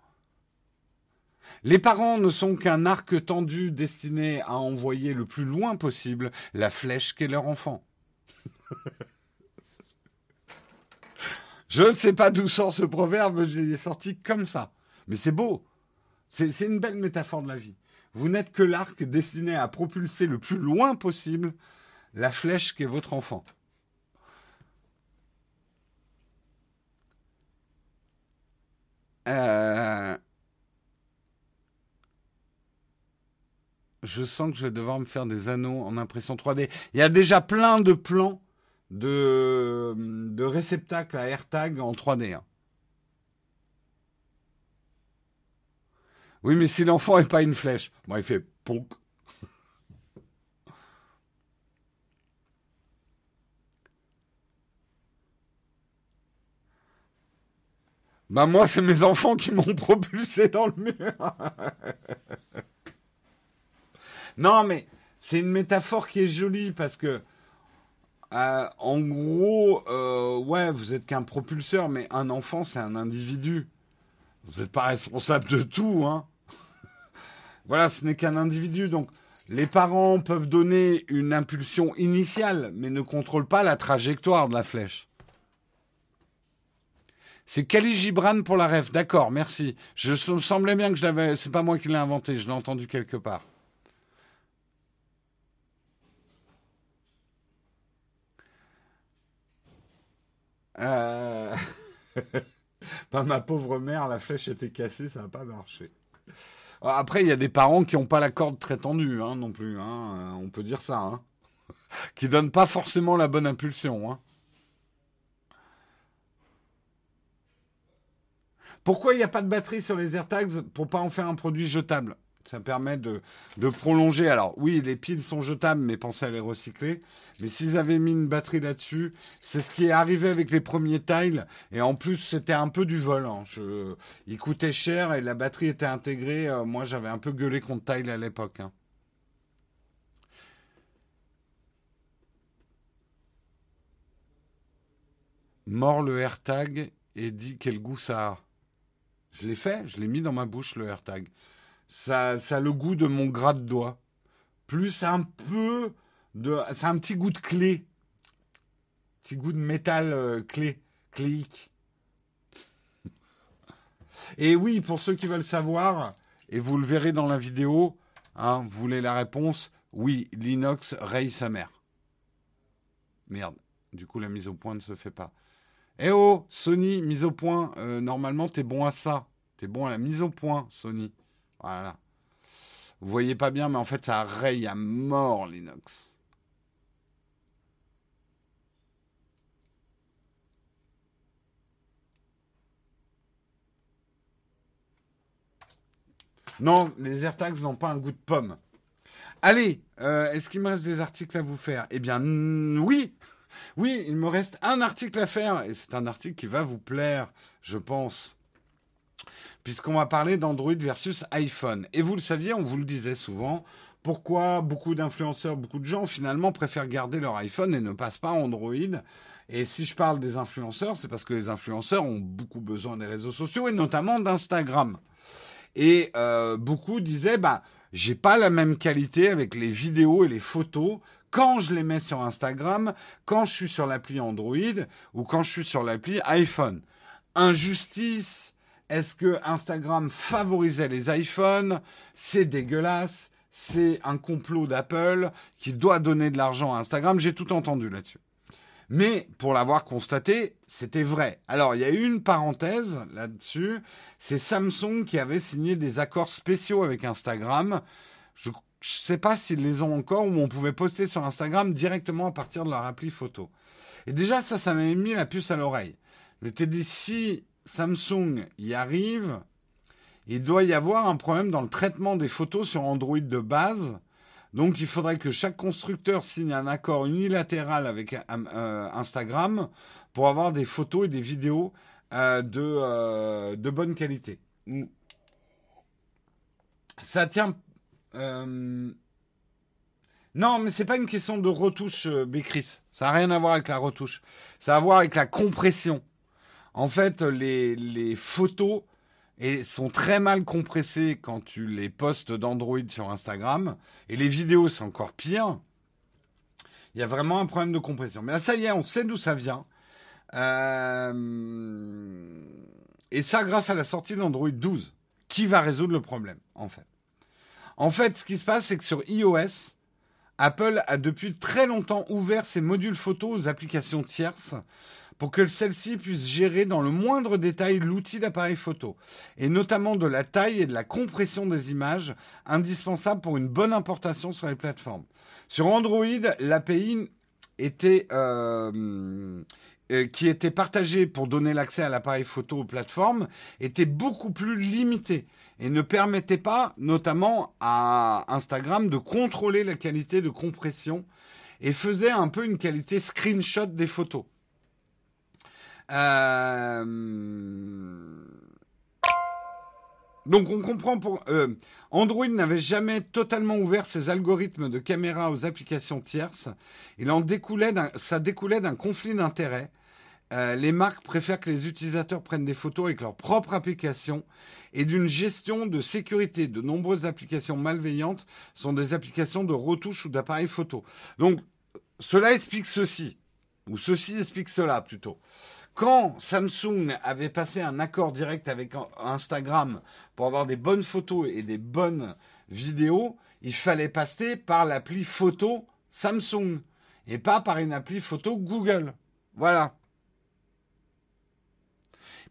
Les parents ne sont qu'un arc tendu destiné à envoyer le plus loin possible la flèche qu'est leur enfant. Je ne sais pas d'où sort ce proverbe, j'ai sorti comme ça. Mais c'est beau. C'est une belle métaphore de la vie. Vous n'êtes que l'arc destiné à propulser le plus loin possible la flèche qu'est votre enfant. Euh, je sens que je vais devoir me faire des anneaux en impression 3D. Il y a déjà plein de plans de, de réceptacles à AirTag en 3D. Hein. Oui, mais si l'enfant n'est pas une flèche, bon, il fait ponk. Bah moi, c'est mes enfants qui m'ont propulsé dans le mur. non, mais c'est une métaphore qui est jolie parce que euh, en gros, euh, ouais, vous êtes qu'un propulseur, mais un enfant, c'est un individu. Vous n'êtes pas responsable de tout, hein. Voilà, ce n'est qu'un individu. Donc, les parents peuvent donner une impulsion initiale, mais ne contrôlent pas la trajectoire de la flèche. C'est Kali Gibran pour la ref. D'accord, merci. Je me semblait bien que je l'avais. C'est pas moi qui l'ai inventé, je l'ai entendu quelque part. Euh... ma pauvre mère, la flèche était cassée, ça n'a pas marché. Après, il y a des parents qui n'ont pas la corde très tendue, hein, non plus. Hein, on peut dire ça. Hein, qui donnent pas forcément la bonne impulsion. Hein. Pourquoi il n'y a pas de batterie sur les AirTags pour pas en faire un produit jetable? Ça permet de, prolonger. Alors oui, les piles sont jetables, mais pensez à les recycler. Mais s'ils avaient mis une batterie là-dessus, c'est ce qui est arrivé avec les premiers tiles. Et en plus, c'était un peu du vol. Hein. Je, il coûtait cher et la batterie était intégrée. Euh, moi, j'avais un peu gueulé contre tile à l'époque. Hein. Mort le AirTag et dit quel goût ça a. Je l'ai fait, je l'ai mis dans ma bouche le AirTag ça, ça a le goût de mon gras de doigt. Plus un peu de. C'est un petit goût de clé. Petit goût de métal euh, clé, cléique. Et oui, pour ceux qui veulent savoir, et vous le verrez dans la vidéo, hein, vous voulez la réponse Oui, l'inox raye sa mère. Merde, du coup la mise au point ne se fait pas. Eh oh, Sony, mise au point, euh, normalement t'es bon à ça. T'es bon à la mise au point, Sony. Voilà. Vous voyez pas bien, mais en fait, ça raye à mort l'inox. Non, les AirTags n'ont pas un goût de pomme. Allez, euh, est-ce qu'il me reste des articles à vous faire? Eh bien, oui Oui, il me reste un article à faire, et c'est un article qui va vous plaire, je pense puisqu'on va parler d'Android versus iPhone. Et vous le saviez, on vous le disait souvent, pourquoi beaucoup d'influenceurs, beaucoup de gens finalement préfèrent garder leur iPhone et ne passent pas Android. Et si je parle des influenceurs, c'est parce que les influenceurs ont beaucoup besoin des réseaux sociaux et notamment d'Instagram. Et euh, beaucoup disaient, bah, j'ai pas la même qualité avec les vidéos et les photos quand je les mets sur Instagram, quand je suis sur l'appli Android ou quand je suis sur l'appli iPhone. Injustice, est-ce que Instagram favorisait les iPhones? C'est dégueulasse. C'est un complot d'Apple qui doit donner de l'argent à Instagram. J'ai tout entendu là-dessus. Mais pour l'avoir constaté, c'était vrai. Alors, il y a eu une parenthèse là-dessus. C'est Samsung qui avait signé des accords spéciaux avec Instagram. Je ne sais pas s'ils les ont encore ou on pouvait poster sur Instagram directement à partir de leur appli photo. Et déjà, ça, ça m'avait mis la puce à l'oreille. Je m'étais dit, Samsung y arrive, il doit y avoir un problème dans le traitement des photos sur Android de base. Donc il faudrait que chaque constructeur signe un accord unilatéral avec euh, Instagram pour avoir des photos et des vidéos euh, de, euh, de, bonne qualité. Ça tient... Non, mais c'est pas une question de retouche, Bécris. Ça n'a rien à voir avec la retouche. Ça a à voir avec la compression. En fait, les, photos sont très mal compressées quand tu les postes d'Android sur Instagram. Et les vidéos, c'est encore pire. Il y a vraiment un problème de compression. Mais là, ça y est, on sait d'où ça vient. Euh, et ça, grâce à la sortie d'Android 12, qui va résoudre le problème, en fait. En fait, ce qui se passe, c'est que sur iOS, Apple a depuis très longtemps ouvert ses modules photos aux applications tierces pour que celle-ci puisse gérer dans le moindre détail l'outil d'appareil photo, et notamment de la taille et de la compression des images, indispensables pour une bonne importation sur les plateformes. Sur Android, l'API était... Euh, euh, qui était partagée pour donner l'accès à l'appareil photo aux plateformes était beaucoup plus limitée et ne permettait pas, notamment à Instagram, de contrôler la qualité de compression et faisait un peu une qualité screenshot des photos. Euh, donc on comprend pour euh, Android n'avait jamais totalement ouvert ses algorithmes de caméra aux applications tierces. Il en découlait ça découlait d'un conflit d'intérêts. Euh, les marques préfèrent que les utilisateurs prennent des photos avec leur propre application et d'une gestion de sécurité. De nombreuses applications malveillantes sont des applications de retouche ou d'appareil photo. Donc cela explique ceci, ou ceci explique cela plutôt. Quand Samsung avait passé un accord direct avec Instagram pour avoir des bonnes photos et des bonnes vidéos, il fallait passer par l'appli photo Samsung et pas par une appli photo Google. Voilà.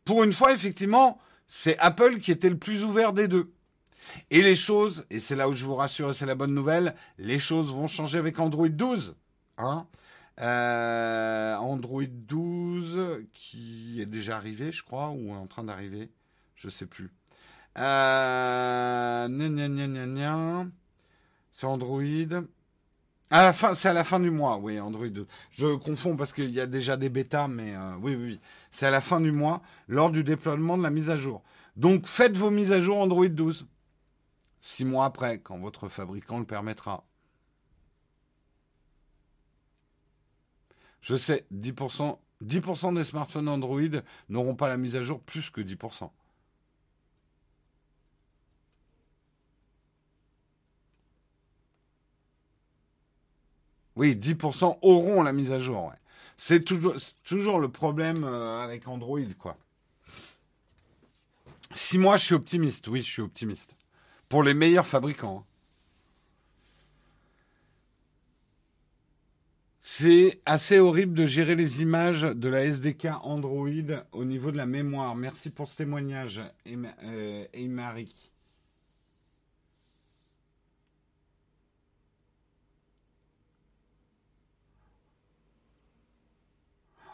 Pour une fois, effectivement, c'est Apple qui était le plus ouvert des deux. Et les choses, et c'est là où je vous rassure c'est la bonne nouvelle, les choses vont changer avec Android 12. Hein euh, Android 12 qui est déjà arrivé, je crois, ou en train d'arriver, je sais plus. Euh, c'est Android. À la fin, c'est à la fin du mois, oui, Android 12. Je confonds parce qu'il y a déjà des bêtas, mais euh, oui, oui, c'est à la fin du mois, lors du déploiement de la mise à jour. Donc, faites vos mises à jour Android 12. Six mois après, quand votre fabricant le permettra. Je sais, 10%, 10 des smartphones Android n'auront pas la mise à jour plus que 10%. Oui, 10% auront la mise à jour. C'est toujours, le problème euh, avec Android, quoi. Si moi je suis optimiste, oui, je suis optimiste. Pour les meilleurs fabricants. Hein. C'est assez horrible de gérer les images de la SDK Android au niveau de la mémoire. Merci pour ce témoignage, Eymaric. Euh,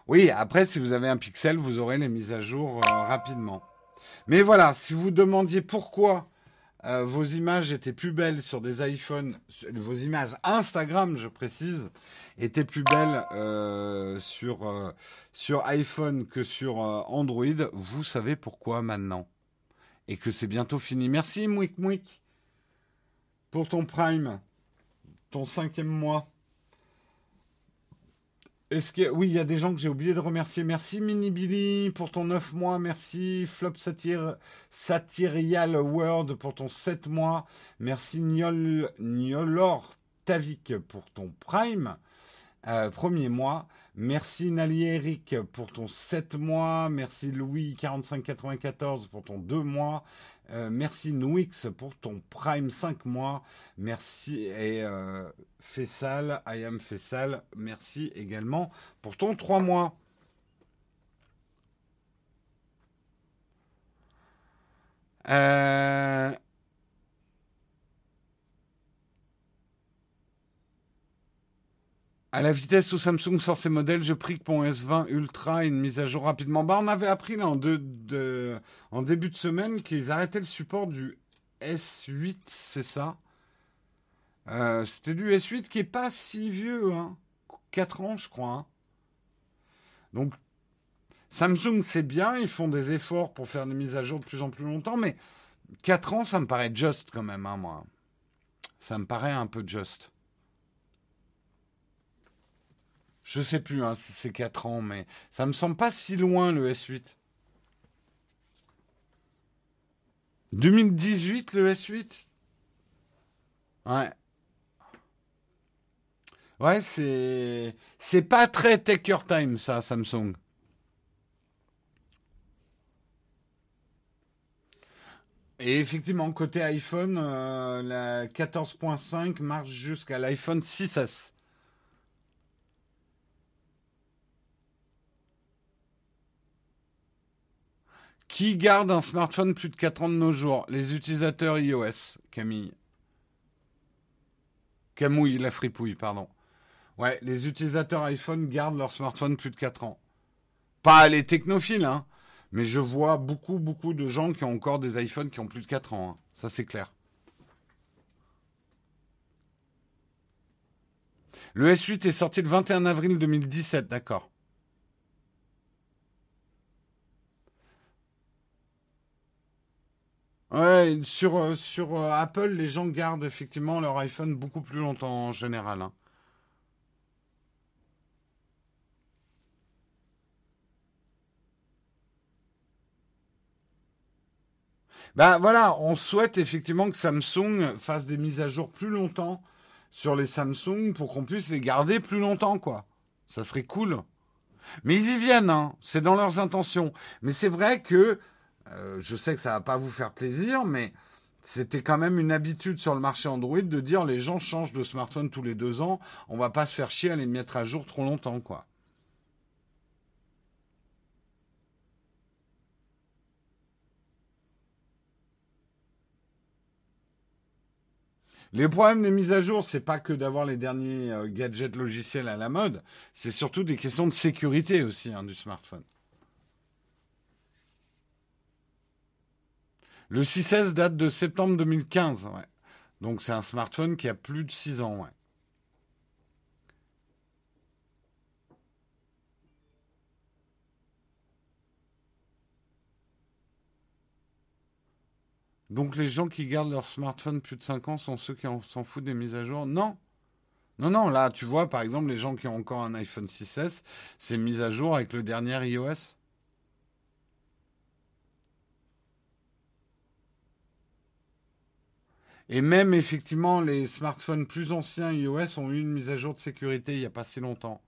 oui, après, si vous avez un pixel, vous aurez les mises à jour euh, rapidement. Mais voilà, si vous demandiez pourquoi euh, vos images étaient plus belles sur des iPhones, vos images Instagram, je précise, étaient plus belles euh, sur, euh, sur iPhone que sur Android, vous savez pourquoi maintenant? Et que c'est bientôt fini. Merci Mouik Mouik pour ton Prime, ton cinquième mois. Est-ce que oui, il y a des gens que j'ai oublié de remercier. Merci Mini Billy pour ton 9 mois. Merci Flop Satir, Satirial World pour ton 7 mois. Merci Niol, Niolor Tavik pour ton Prime. Euh, premier mois. Merci Nali Eric pour ton 7 mois. Merci Louis 4594 pour ton 2 mois. Euh, merci Nwix pour ton Prime 5 mois. Merci et euh, Fessal, I am Fessal, merci également pour ton 3 mois. Euh, À la vitesse où Samsung sort ses modèles, je prie que pour S20 Ultra une mise à jour rapidement. Bah, on avait appris là en, en début de semaine qu'ils arrêtaient le support du S8, c'est ça? Euh, C'était du S8 qui est pas si vieux, hein 4 ans je crois. Hein. Donc Samsung c'est bien, ils font des efforts pour faire des mises à jour de plus en plus longtemps, mais 4 ans ça me paraît juste quand même, hein, moi. Ça me paraît un peu juste. Je sais plus hein, si c'est 4 ans, mais ça me semble pas si loin le S8. 2018 le S8 Ouais. Ouais, c'est c'est pas très take your time ça Samsung. Et effectivement, côté iPhone, euh, la 14.5 marche jusqu'à l'iPhone 6S. Qui garde un smartphone plus de 4 ans de nos jours? Les utilisateurs iOS, Camille. Camouille, la fripouille, pardon. Ouais, les utilisateurs iPhone gardent leur smartphone plus de 4 ans. Pas les technophiles, hein. Mais je vois beaucoup, beaucoup de gens qui ont encore des iPhones qui ont plus de 4 ans. Hein. Ça, c'est clair. Le S8 est sorti le 21 avril 2017, d'accord. Ouais, sur, euh, euh, Apple, les gens gardent effectivement leur iPhone beaucoup plus longtemps en général. Hein. Ben voilà, on souhaite effectivement que Samsung fasse des mises à jour plus longtemps sur les Samsung pour qu'on puisse les garder plus longtemps, quoi. Ça serait cool. Mais ils y viennent, hein. c'est dans leurs intentions. Mais c'est vrai que euh, je sais que ça va pas vous faire plaisir, mais c'était quand même une habitude sur le marché Android de dire les gens changent de smartphone tous les deux ans, on va pas se faire chier à les mettre à jour trop longtemps, quoi. Les problèmes des mises à jour, c'est pas que d'avoir les derniers euh, gadgets logiciels à la mode, c'est surtout des questions de sécurité aussi hein, du smartphone. Le 6S date de septembre 2015, ouais. Donc c'est un smartphone qui a plus de 6 ans, ouais. Donc les gens qui gardent leur smartphone plus de 5 ans sont ceux qui s'en foutent des mises à jour? Non. Non, non, là, tu vois, par exemple, les gens qui ont encore un iPhone 6S, c'est mis à jour avec le dernier iOS. Et même, effectivement, les smartphones plus anciens iOS ont eu une mise à jour de sécurité il n'y a pas si longtemps.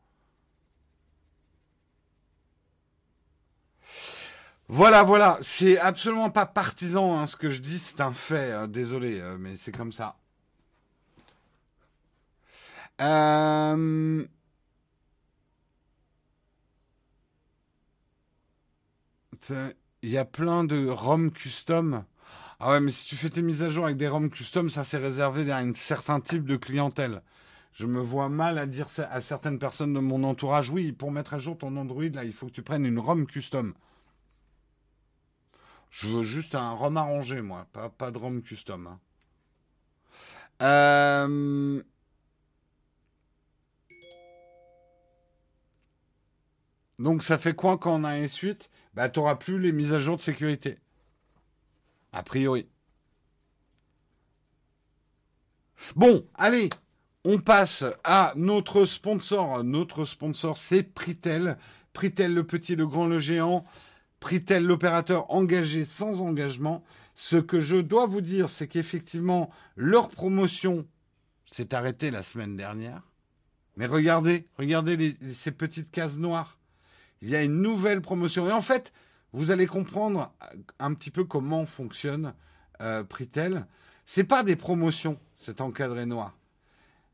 Voilà, voilà, c'est absolument pas partisan hein, ce que je dis, c'est un fait, euh, désolé, euh, mais c'est comme ça. Euh, il y a plein de ROM custom. Ah ouais, mais si tu fais tes mises à jour avec des ROM custom, ça c'est réservé à un certain type de clientèle. Je me vois mal à dire à certaines personnes de mon entourage, oui, pour mettre à jour ton Android, là, il faut que tu prennes une ROM custom. Je veux juste un ROM arrangé, moi, pas, pas de ROM custom. Hein. Euh, donc ça fait quoi quand on a un S8 Bah tu n'auras plus les mises à jour de sécurité. A priori. Bon, allez, on passe à notre sponsor. Notre sponsor, c'est Pritel. Pritel, le petit, le grand, le géant prit-elle l'opérateur engagé sans engagement Ce que je dois vous dire, c'est qu'effectivement, leur promotion s'est arrêtée la semaine dernière. Mais regardez, regardez ces petites cases noires. Il y a une nouvelle promotion. Et en fait, vous allez comprendre un petit peu comment fonctionne euh, Pritel. C'est pas des promotions, cet encadré noir.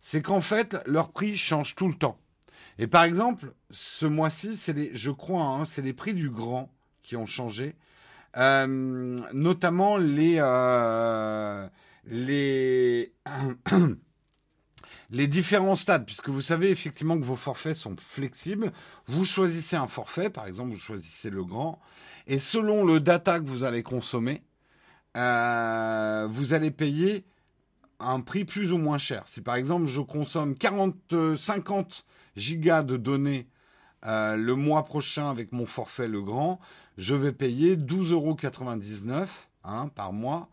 C'est qu'en fait, leur prix change tout le temps. Et par exemple, ce mois-ci, c'est les, je crois, hein, c'est les prix du grand qui ont changé, euh, notamment les euh, les les différents stades, puisque vous savez effectivement que vos forfaits sont flexibles. Vous choisissez un forfait, par exemple, vous choisissez le grand, et selon le data que vous allez consommer, euh, vous allez payer un prix plus ou moins cher. Si par exemple je consomme 40, 50 gigas de données le mois prochain avec mon forfait le grand, je vais payer 12,99 euros hein, par mois.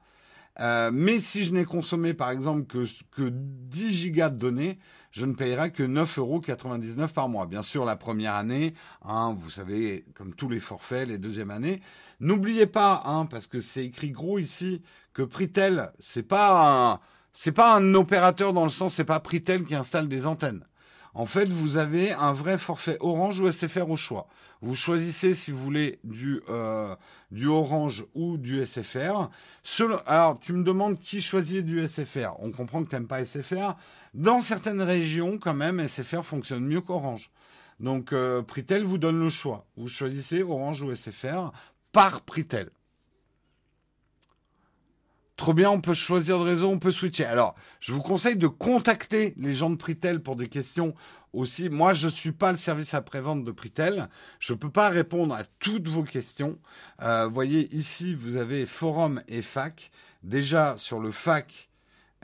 Euh, mais si je n'ai consommé par exemple que, que 10 gigas de données, je ne payerai que 9,99 euros par mois. Bien sûr, la première année, hein, vous savez, comme tous les forfaits, les deuxièmes années. N'oubliez pas, hein, parce que c'est écrit gros ici, que Pritel, c'est pas un, c'est pas un opérateur dans le sens, c'est pas Pritel qui installe des antennes. En fait, vous avez un vrai forfait Orange ou SFR au choix. Vous choisissez si vous voulez du, euh, Orange ou du SFR. alors, tu me demandes qui choisit du SFR. On comprend que tu n'aimes pas SFR. Dans certaines régions, quand même, SFR fonctionne mieux qu'Orange. Donc, euh, Pritel vous donne le choix. Vous choisissez Orange ou SFR par Pritel. Trop bien, on peut choisir de réseau, on peut switcher. Alors, je vous conseille de contacter les gens de Pritel pour des questions aussi. Moi, je ne suis pas le service après-vente de Pritel. Je ne peux pas répondre à toutes vos questions. Euh, vous voyez, ici, vous avez forum et fac. Déjà, sur le fac,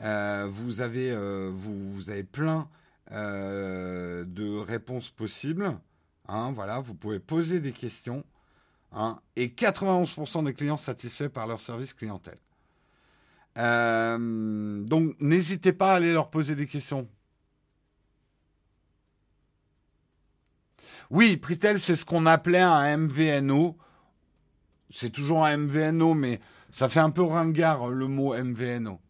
euh, vous, avez, euh, vous, avez plein de réponses possibles. Hein, voilà, vous pouvez poser des questions. Hein, et 91% des clients satisfaits par leur service clientèle. Euh, donc n'hésitez pas à aller leur poser des questions. Oui, Pritel, c'est ce qu'on appelait un MVNO. C'est toujours un MVNO, mais ça fait un peu ringard le mot MVNO.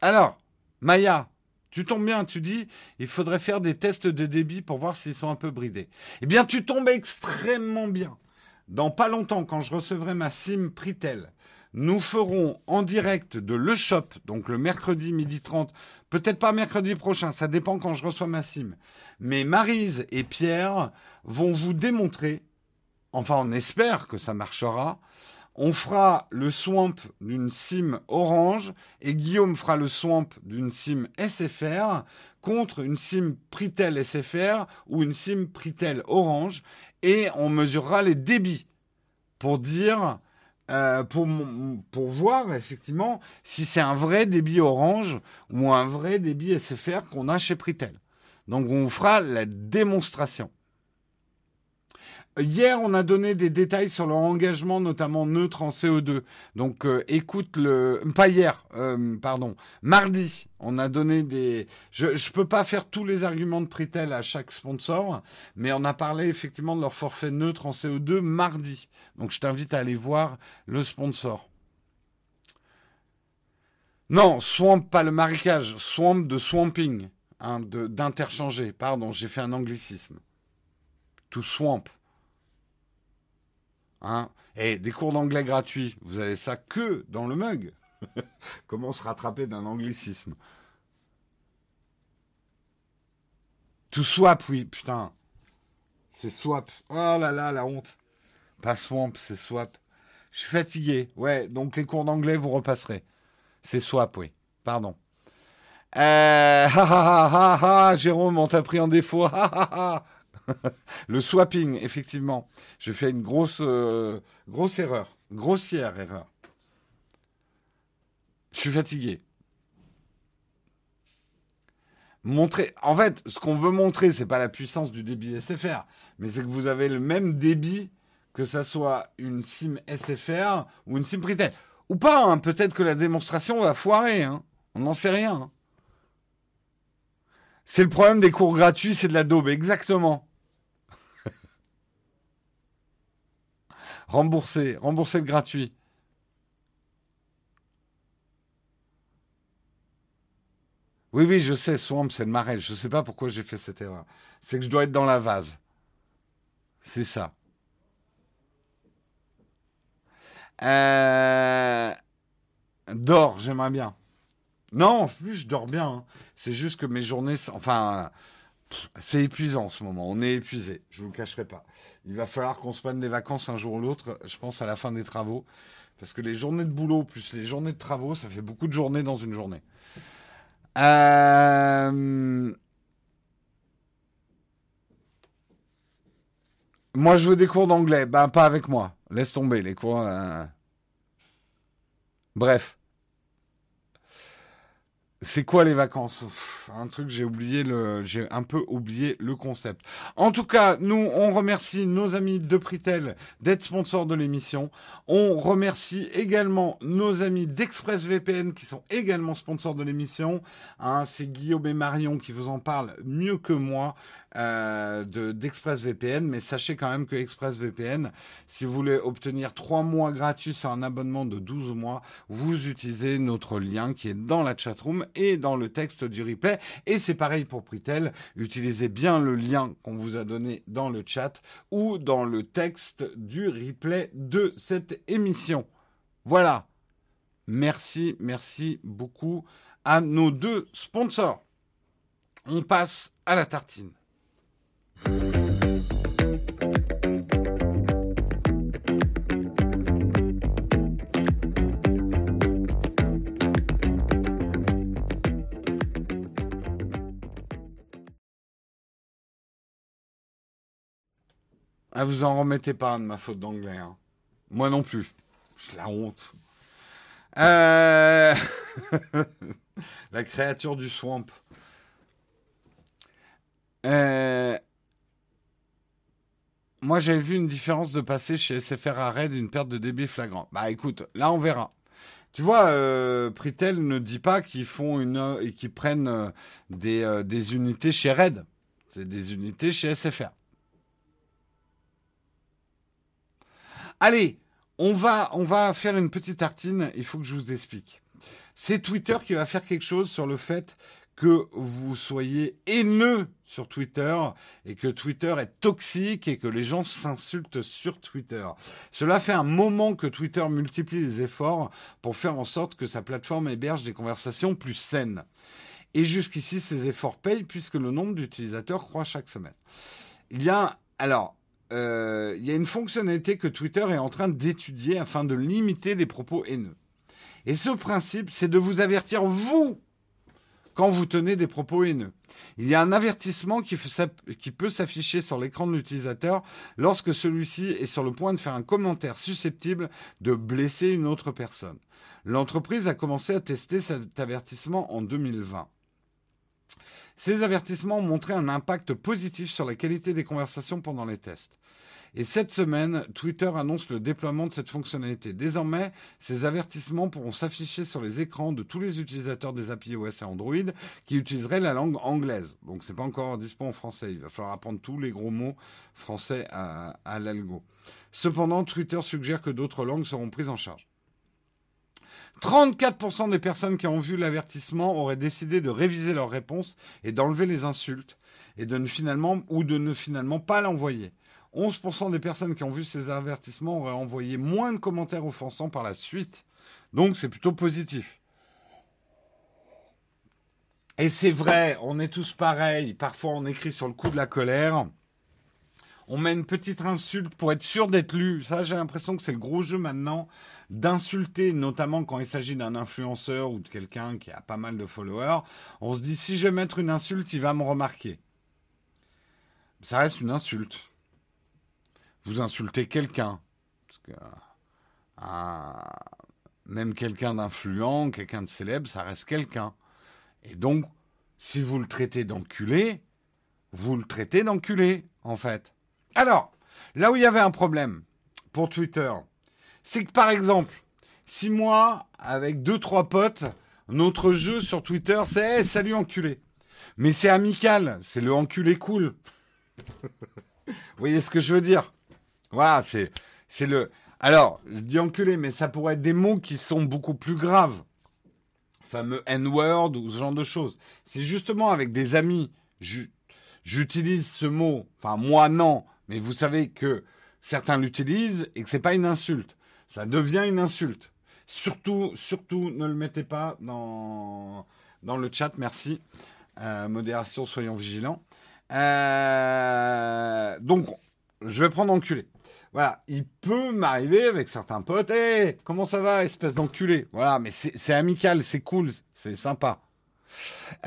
Alors, Maya, tu tombes bien, tu dis, il faudrait faire des tests de débit pour voir s'ils sont un peu bridés. Eh bien, tu tombes extrêmement bien. Dans pas longtemps, quand je recevrai ma SIM Pritel, nous ferons en direct de Le Shop, donc le mercredi midi 30, peut-être pas mercredi prochain, ça dépend quand je reçois ma SIM. Mais Marise et Pierre vont vous démontrer, enfin on espère que ça marchera, on fera le swamp d'une SIM Orange et Guillaume fera le swamp d'une SIM SFR contre une SIM Pritel SFR ou une SIM Pritel Orange et on mesurera les débits pour dire euh, pour, voir effectivement si c'est un vrai débit Orange ou un vrai débit SFR qu'on a chez Pritel. Donc on fera la démonstration. Hier, on a donné des détails sur leur engagement, notamment neutre en CO2. Donc, euh, écoute le. Pas hier, euh, pardon. Mardi, on a donné des. Je ne peux pas faire tous les arguments de Pritel à chaque sponsor, mais on a parlé effectivement de leur forfait neutre en CO2 mardi. Donc, je t'invite à aller voir le sponsor. Non, swamp, pas le marécage. Swamp de swamping, hein, d'interchanger. Pardon, j'ai fait un anglicisme. To swamp. Hein Et des cours d'anglais gratuits, vous avez ça que dans le mug. Comment se rattraper d'un anglicisme? To swap, oui, putain. C'est swap. Oh là là, la honte. Pas swamp, c'est swap. Je suis fatigué. Ouais, donc les cours d'anglais, vous repasserez. C'est swap, oui. Pardon. Euh, ha, ha, ha, ha, Jérôme, on t'a pris en défaut. Ha, ha, ha. Le swapping, effectivement. Je fais une grosse, euh, grosse erreur. Grossière erreur. Je suis fatigué. Montrer. En fait, ce qu'on veut montrer, c'est pas la puissance du débit SFR, mais c'est que vous avez le même débit que ça soit une SIM SFR ou une SIM Pritel. Ou pas, hein. peut-être que la démonstration va foirer. Hein. On n'en sait rien. C'est le problème des cours gratuits, c'est de la daube, exactement. Rembourser, rembourser le gratuit. Oui, oui, je sais, Swamp, c'est le marais. Je ne sais pas pourquoi j'ai fait cette erreur. C'est que je dois être dans la vase. C'est ça. Euh... Dors, j'aimerais bien. Non, en plus, je dors bien. Hein. C'est juste que mes journées, enfin, c'est épuisant en ce moment. On est épuisé. Je vous le cacherai pas. Il va falloir qu'on se prenne des vacances un jour ou l'autre. Je pense à la fin des travaux, parce que les journées de boulot plus les journées de travaux, ça fait beaucoup de journées dans une journée. Euh, moi, je veux des cours d'anglais. Ben, pas avec moi. Laisse tomber les cours. Euh. Bref. C'est quoi les vacances? Un truc, j'ai oublié le, j'ai un peu oublié le concept. En tout cas, nous, on remercie nos amis de Pritel d'être sponsors de l'émission. On remercie également nos amis d'ExpressVPN qui sont également sponsors de l'émission. Hein, c'est Guillaume et Marion qui vous en parlent mieux que moi euh, d'ExpressVPN, mais sachez quand même que ExpressVPN, si vous voulez obtenir 3 mois gratuits sur un abonnement de 12 mois, vous utilisez notre lien qui est dans la chatroom et dans le texte du replay. Et c'est pareil pour Pritel, utilisez bien le lien qu'on vous a donné dans le chat ou dans le texte du replay de cette émission. Voilà. Merci, merci beaucoup à nos deux sponsors. On passe à la tartine. Ah, vous en remettez pas de ma faute d'anglais. Hein. Moi non plus. J'ai la honte. Euh... la créature du swamp. Euh... Moi, j'avais vu une différence de passer chez SFR à Red une perte de débit flagrant. Bah écoute, là on verra. Tu vois, euh, Pritel ne dit pas qu'ils font une et qu'ils prennent euh, des, euh, des unités chez Red. C'est des unités chez SFR. Allez, on va, on va faire une petite tartine. Il faut que je vous explique. C'est Twitter qui va faire quelque chose sur le fait que vous soyez haineux sur Twitter et que Twitter est toxique et que les gens s'insultent sur Twitter. Cela fait un moment que Twitter multiplie les efforts pour faire en sorte que sa plateforme héberge des conversations plus saines. Et jusqu'ici, ces efforts payent puisque le nombre d'utilisateurs croît chaque semaine. Il y a, alors, euh, il y a une fonctionnalité que Twitter est en train d'étudier afin de limiter les propos haineux. Et ce principe, c'est de vous avertir, vous, quand vous tenez des propos haineux. Il y a un avertissement qui, peut s'afficher sur l'écran de l'utilisateur lorsque celui-ci est sur le point de faire un commentaire susceptible de blesser une autre personne. L'entreprise a commencé à tester cet avertissement en 2020. Ces avertissements ont montré un impact positif sur la qualité des conversations pendant les tests. Et cette semaine, Twitter annonce le déploiement de cette fonctionnalité. Désormais, ces avertissements pourront s'afficher sur les écrans de tous les utilisateurs des API OS et Android qui utiliseraient la langue anglaise. Donc c'est pas encore disponible en français. Il va falloir apprendre tous les gros mots français à, à l'algo. Cependant, Twitter suggère que d'autres langues seront prises en charge. 34% des personnes qui ont vu l'avertissement auraient décidé de réviser leur réponse et d'enlever les insultes et de ne finalement ou de ne finalement pas l'envoyer. 11% des personnes qui ont vu ces avertissements auraient envoyé moins de commentaires offensants par la suite. Donc c'est plutôt positif. Et c'est vrai, on est tous pareils. Parfois on écrit sur le coup de la colère. On met une petite insulte pour être sûr d'être lu. Ça, j'ai l'impression que c'est le gros jeu maintenant d'insulter, notamment quand il s'agit d'un influenceur ou de quelqu'un qui a pas mal de followers. On se dit, si je vais mettre une insulte, il va me remarquer. Ça reste une insulte. Vous insultez quelqu'un. Ah, même quelqu'un d'influent, quelqu'un de célèbre, ça reste quelqu'un. Et donc, si vous le traitez d'enculé, vous le traitez d'enculé, en fait. Alors, là où il y avait un problème pour Twitter, c'est que par exemple, si moi, avec deux, trois potes, notre jeu sur Twitter, c'est salut enculé. Mais c'est amical, c'est le enculé cool. Vous voyez ce que je veux dire? Voilà, c'est c'est le. Alors, je dis enculé, mais ça pourrait être des mots qui sont beaucoup plus graves. Fameux N-word ou ce genre de choses. C'est justement avec des amis, j'utilise ce mot. Enfin, moi non, mais vous savez que certains l'utilisent et que c'est pas une insulte ça devient une insulte. Surtout, surtout, ne le mettez pas dans, dans le chat, merci. Euh, modération, soyons vigilants. Euh, donc, je vais prendre enculé. Voilà, il peut m'arriver avec certains potes, hé, comment ça va, espèce d'enculé? Voilà, mais c'est amical, c'est cool, c'est sympa.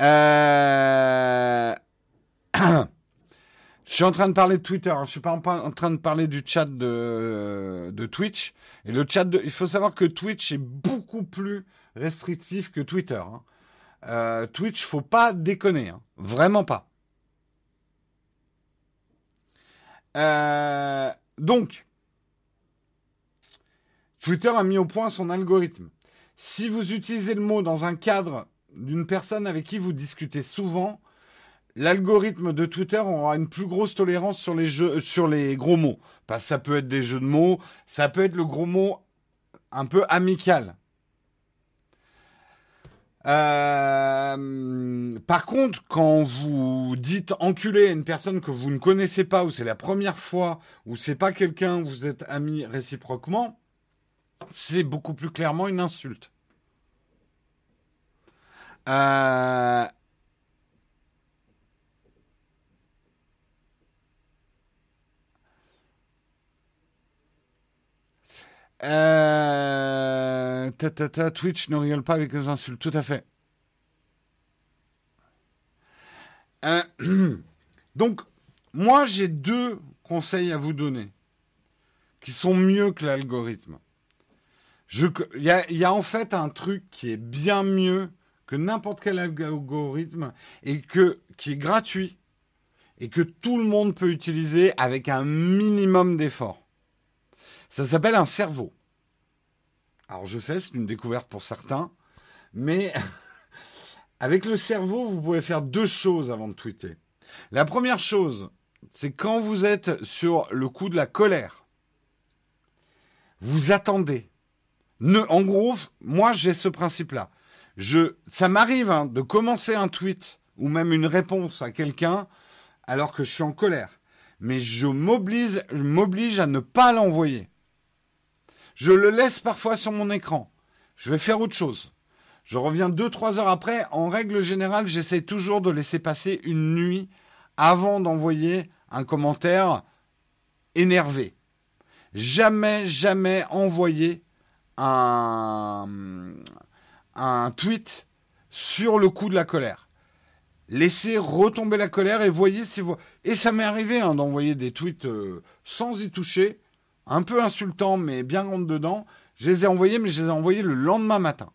Euh... Je suis en train de parler de Twitter, hein. je suis pas en train de parler du chat de, de Twitch. Et le chat de, il faut savoir que Twitch est beaucoup plus restrictif que Twitter. Hein. Euh, Twitch, faut pas déconner, hein. vraiment pas. Euh, donc, Twitter a mis au point son algorithme. Si vous utilisez le mot dans un cadre d'une personne avec qui vous discutez souvent, l'algorithme de Twitter aura une plus grosse tolérance sur les les gros mots. Parce que ça peut être des jeux de mots, ça peut être le gros mot un peu amical. Euh, par contre, quand vous dites enculé à une personne que vous ne connaissez pas, ou c'est la première fois, ou c'est pas quelqu'un vous êtes amis réciproquement, c'est beaucoup plus clairement une insulte. Euh, Euh, Twitch ne rigole pas avec les insultes, tout à fait. Euh, donc, moi, j'ai deux conseils à vous donner qui sont mieux que l'algorithme. Il y a, en fait un truc qui est bien mieux que n'importe quel algorithme et qui est gratuit et que tout le monde peut utiliser avec un minimum d'effort. Ça s'appelle un cerveau. Alors je sais, c'est une découverte pour certains, mais avec le cerveau, vous pouvez faire deux choses avant de tweeter. La première chose, c'est quand vous êtes sur le coup de la colère, vous attendez. en gros, moi j'ai ce principe-là. Je, ça m'arrive hein, de commencer un tweet ou même une réponse à quelqu'un alors que je suis en colère, mais je m'oblige à ne pas l'envoyer. Je le laisse parfois sur mon écran. Je vais faire autre chose. Je reviens deux, trois heures après. En règle générale, j'essaie toujours de laisser passer une nuit avant d'envoyer un commentaire énervé. Jamais, jamais envoyer un, un tweet sur le coup de la colère. Laissez retomber la colère et voyez si vous... Et ça m'est arrivé hein, d'envoyer des tweets euh, sans y toucher, un peu insultants, mais bien rentre dedans. Je les ai envoyés, mais je les ai envoyés le lendemain matin.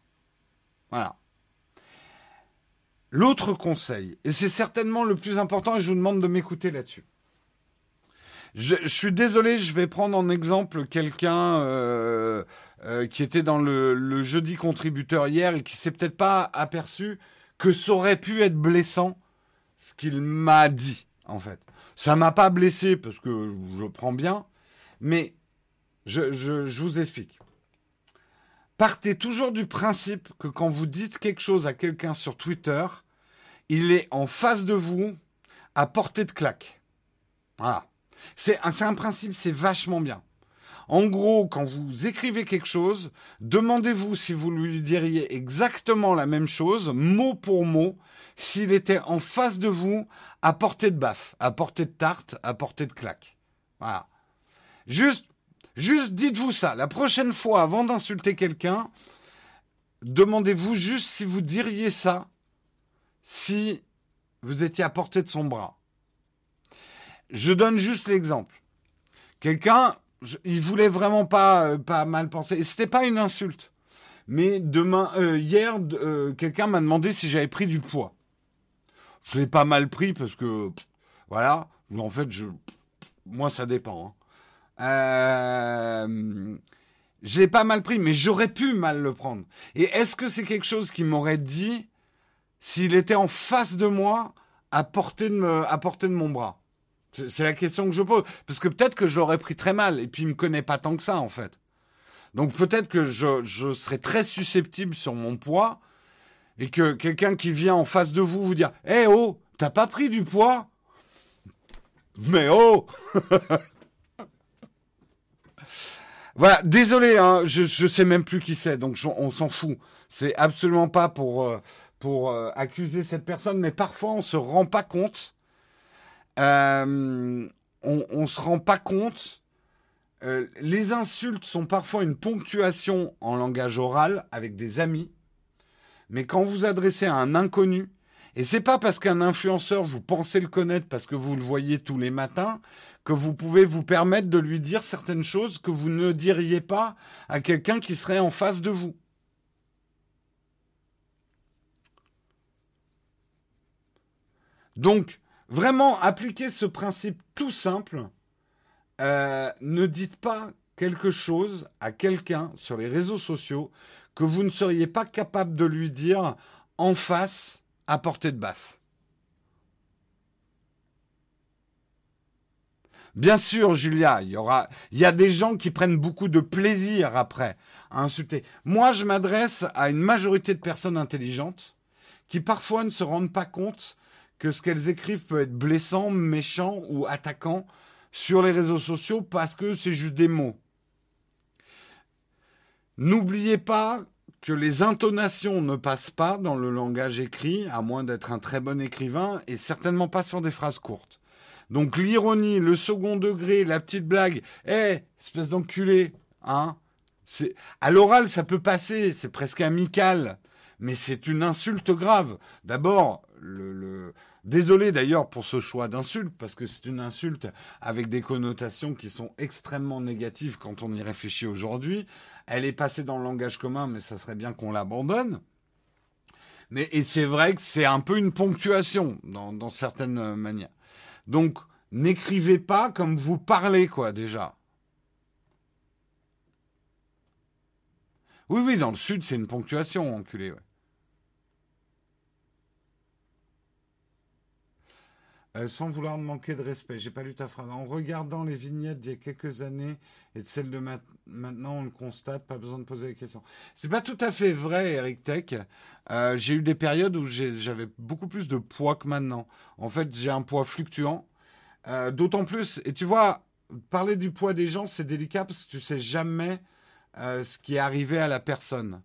Voilà. L'autre conseil, et c'est certainement le plus important, et je vous demande de m'écouter là-dessus. Je, suis désolé, je vais prendre en exemple quelqu'un euh, euh, qui était dans le, jeudi contributeur hier et qui s'est peut-être pas aperçu que ça aurait pu être blessant ce qu'il m'a dit en fait. Ça m'a pas blessé parce que je prends bien, mais je, vous explique. Partez toujours du principe que quand vous dites quelque chose à quelqu'un sur Twitter, il est en face de vous à portée de claque. Voilà. C'est un principe, c'est vachement bien. En gros, quand vous écrivez quelque chose, demandez-vous si vous lui diriez exactement la même chose, mot pour mot, s'il était en face de vous, à portée de baffe, à portée de tarte, à portée de claque. Voilà. Juste, juste dites-vous ça. La prochaine fois, avant d'insulter quelqu'un, demandez-vous juste si vous diriez ça, si vous étiez à portée de son bras. Je donne juste l'exemple. Quelqu'un il voulait vraiment pas, euh, pas mal penser. Et c'était pas une insulte. Mais demain, euh, hier, euh, quelqu'un m'a demandé si j'avais pris du poids. Je l'ai pas mal pris parce que, voilà. En fait, je, moi, ça dépend. Hein. Euh, je l'ai pas mal pris, mais j'aurais pu mal le prendre. Et est-ce que c'est quelque chose qui m'aurait dit s'il était en face de moi à portée de, me, à portée de mon bras? C'est la question que je pose. Parce que peut-être que je l'aurais pris très mal, et puis il me connaît pas tant que ça, en fait. Donc peut-être que je, je serais très susceptible sur mon poids, et que quelqu'un qui vient en face de vous vous dire Eh oh, t'as pas pris du poids Mais oh Voilà, désolé, hein, je, je sais même plus qui c'est, donc on s'en fout. C'est absolument pas pour, euh, pour euh, accuser cette personne, mais parfois on se rend pas compte euh, on ne se rend pas compte. Les insultes sont parfois une ponctuation en langage oral avec des amis, mais quand vous adressez à un inconnu, et c'est pas parce qu'un influenceur vous pensez le connaître parce que vous le voyez tous les matins que vous pouvez vous permettre de lui dire certaines choses que vous ne diriez pas à quelqu'un qui serait en face de vous. Donc, Vraiment, appliquez ce principe tout simple. Euh, ne dites pas quelque chose à quelqu'un sur les réseaux sociaux que vous ne seriez pas capable de lui dire en face à portée de baffe. Bien sûr, Julia, il y aura, il y a des gens qui prennent beaucoup de plaisir après à insulter. Moi, je m'adresse à une majorité de personnes intelligentes qui parfois ne se rendent pas compte que ce qu'elles écrivent peut être blessant, méchant ou attaquant sur les réseaux sociaux parce que c'est juste des mots. N'oubliez pas que les intonations ne passent pas dans le langage écrit, à moins d'être un très bon écrivain, et certainement pas sur des phrases courtes. Donc l'ironie, le second degré, la petite blague, hé, espèce d'enculé, hein à l'oral ça peut passer, c'est presque amical, mais c'est une insulte grave. D'abord, le, Désolé d'ailleurs pour ce choix d'insulte, parce que c'est une insulte avec des connotations qui sont extrêmement négatives quand on y réfléchit aujourd'hui. Elle est passée dans le langage commun, mais ça serait bien qu'on l'abandonne. Mais, et c'est vrai que c'est un peu une ponctuation dans, certaines manières. Donc, n'écrivez pas comme vous parlez, quoi, déjà. Oui, oui, dans le sud, c'est une ponctuation, enculé. Euh, sans vouloir manquer de respect. J'ai pas lu ta phrase. En regardant les vignettes d'il y a quelques années et de celles de maintenant, on le constate, pas besoin de poser des questions. C'est pas tout à fait vrai, Eric Tech. Euh, j'ai eu des périodes où j'avais beaucoup plus de poids que maintenant. En fait, j'ai un poids fluctuant. Euh, d'autant plus, et tu vois, parler du poids des gens, c'est délicat parce que tu sais jamais ce qui est arrivé à la personne.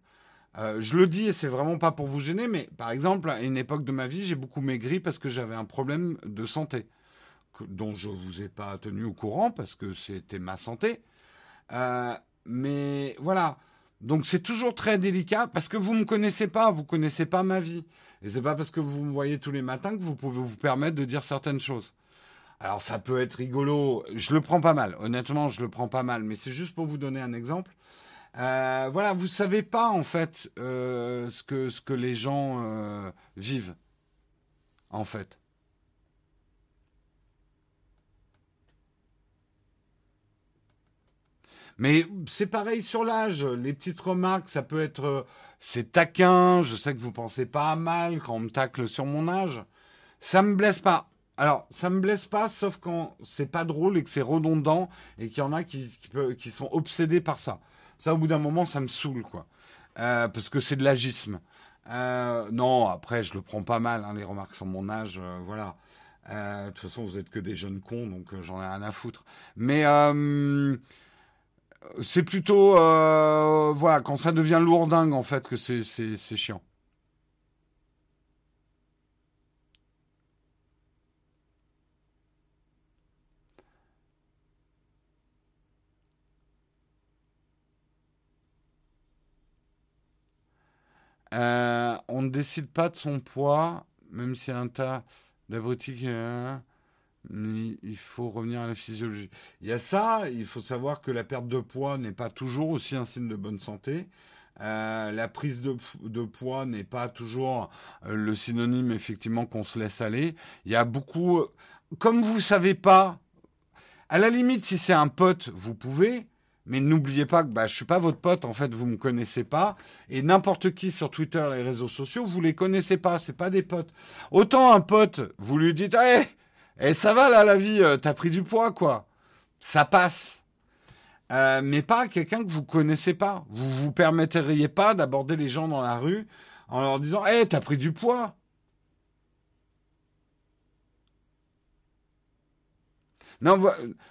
Euh, je le dis et c'est vraiment pas pour vous gêner, mais par exemple, à une époque de ma vie, j'ai beaucoup maigri parce que j'avais un problème de santé. dont je vous ai pas tenu au courant parce que c'était ma santé. Euh, mais voilà. Donc c'est toujours très délicat parce que vous me connaissez pas, vous connaissez pas ma vie. Et c'est pas parce que vous me voyez tous les matins que vous pouvez vous permettre de dire certaines choses. Alors ça peut être rigolo, je le prends pas mal, honnêtement je le prends pas mal, mais c'est juste pour vous donner un exemple. Euh, voilà, vous savez pas en fait euh, ce, que, ce que les gens euh, vivent, en fait. Mais c'est pareil sur l'âge. Les petites remarques, ça peut être c'est taquin. Je sais que vous pensez pas à mal quand on me tacle sur mon âge. Ça me blesse pas. Alors, ça me blesse pas, sauf quand c'est pas drôle et que c'est redondant et qu'il y en a qui, qui, sont obsédés par ça. Ça, au bout d'un moment, ça me saoule, quoi. Euh, parce que c'est de l'agisme. Euh, non, après, je le prends pas mal, hein, les remarques sur mon âge, euh, voilà. de toute façon, vous êtes que des jeunes cons, donc j'en ai rien à foutre. Mais c'est plutôt, voilà, quand ça devient lourdingue, en fait, que c'est chiant. Euh, on ne décide pas de son poids, même si un tas d'abrutis. Euh, il faut revenir à la physiologie. Il y a ça, il faut savoir que la perte de poids n'est pas toujours aussi un signe de bonne santé. Euh, la prise de, de poids n'est pas toujours le synonyme effectivement qu'on se laisse aller. Il y a beaucoup, comme vous savez pas, à la limite si c'est un pote, vous pouvez, mais n'oubliez pas que bah, je suis pas votre pote, en fait, vous me connaissez pas. Et n'importe qui sur Twitter, les réseaux sociaux, vous les connaissez pas, c'est pas des potes. Autant un pote, vous lui dites, hé, eh, ça va là la vie, euh, t'as pris du poids quoi. Ça passe. Euh, mais pas quelqu'un que vous connaissez pas. Vous vous permetteriez pas d'aborder les gens dans la rue en leur disant, eh, t'as pris du poids. Non,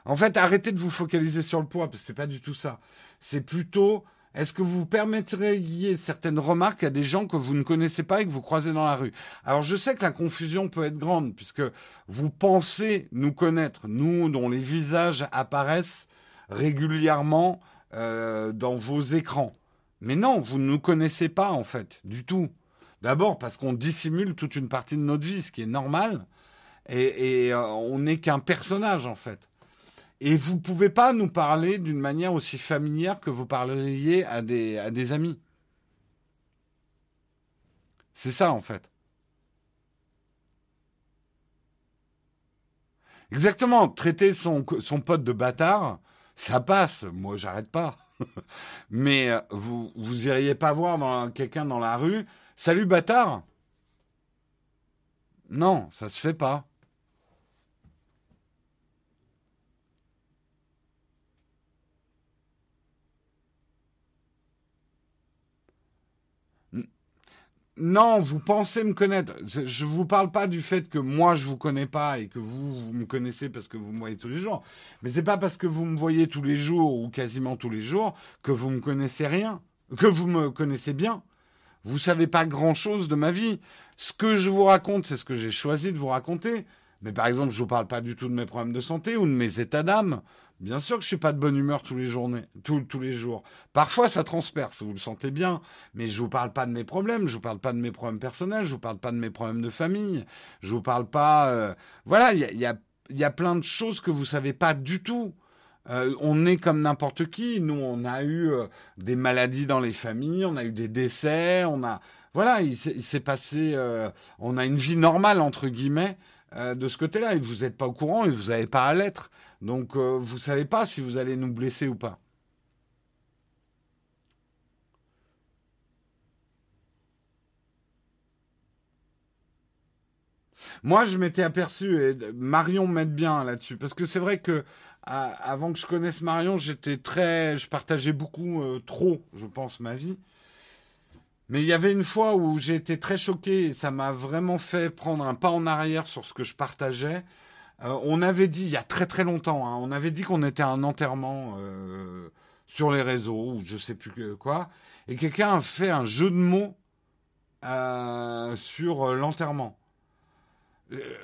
en fait, arrêtez de vous focaliser sur le poids, parce que c'est pas du tout ça. C'est plutôt, est-ce que vous permettriez certaines remarques à des gens que vous ne connaissez pas et que vous croisez dans la rue? Alors, je sais que la confusion peut être grande, puisque vous pensez nous connaître, nous dont les visages apparaissent régulièrement euh, dans vos écrans. Mais non, vous ne nous connaissez pas, en fait, du tout. D'abord parce qu'on dissimule toute une partie de notre vie, ce qui est normal et, euh, on n'est qu'un personnage en fait. Et vous ne pouvez pas nous parler d'une manière aussi familière que vous parleriez à des, à des amis. C'est ça en fait. Exactement, traiter son, son pote de bâtard, ça passe. Moi, j'arrête pas. Mais euh, vous, vous iriez pas voir quelqu'un dans la rue. Salut bâtard. Non, ça se fait pas. Non, vous pensez me connaître. Je ne vous parle pas du fait que moi je vous connais pas et que vous, vous me connaissez parce que vous me voyez tous les jours. Mais c'est pas parce que vous me voyez tous les jours ou quasiment tous les jours que vous me connaissez rien, que vous me connaissez bien. Vous savez pas grand chose de ma vie. Ce que je vous raconte, c'est ce que j'ai choisi de vous raconter. Mais par exemple, je vous parle pas du tout de mes problèmes de santé ou de mes états d'âme. Bien sûr que je suis pas de bonne humeur tous les journées, tous, les jours. Parfois, ça transperce, vous le sentez bien. Mais je vous parle pas de mes problèmes, je vous parle pas de mes problèmes personnels, je vous parle pas de mes problèmes de famille, je vous parle pas. Euh, voilà, il y a, y, a, y a plein de choses que vous savez pas du tout. Euh, on est comme n'importe qui. Nous, on a eu euh, des maladies dans les familles, on a eu des décès, on a. Voilà, il s'est passé. on a une vie normale entre guillemets de ce côté-là. Et vous n'êtes pas au courant et vous n'avez pas à l'être. Donc, euh, vous ne savez pas si vous allez nous blesser ou pas. Moi, je m'étais aperçu, et Marion m'aide bien là-dessus, parce que c'est vrai que avant que je connaisse Marion, j'étais très, je partageais beaucoup euh, trop, je pense, ma vie. Mais il y avait une fois où j'ai été très choqué et ça m'a vraiment fait prendre un pas en arrière sur ce que je partageais. Euh, on avait dit, il y a très très longtemps, hein, on avait dit qu'on était à un enterrement euh, sur les réseaux, ou je sais plus quoi, et quelqu'un a fait un jeu de mots euh, sur l'enterrement.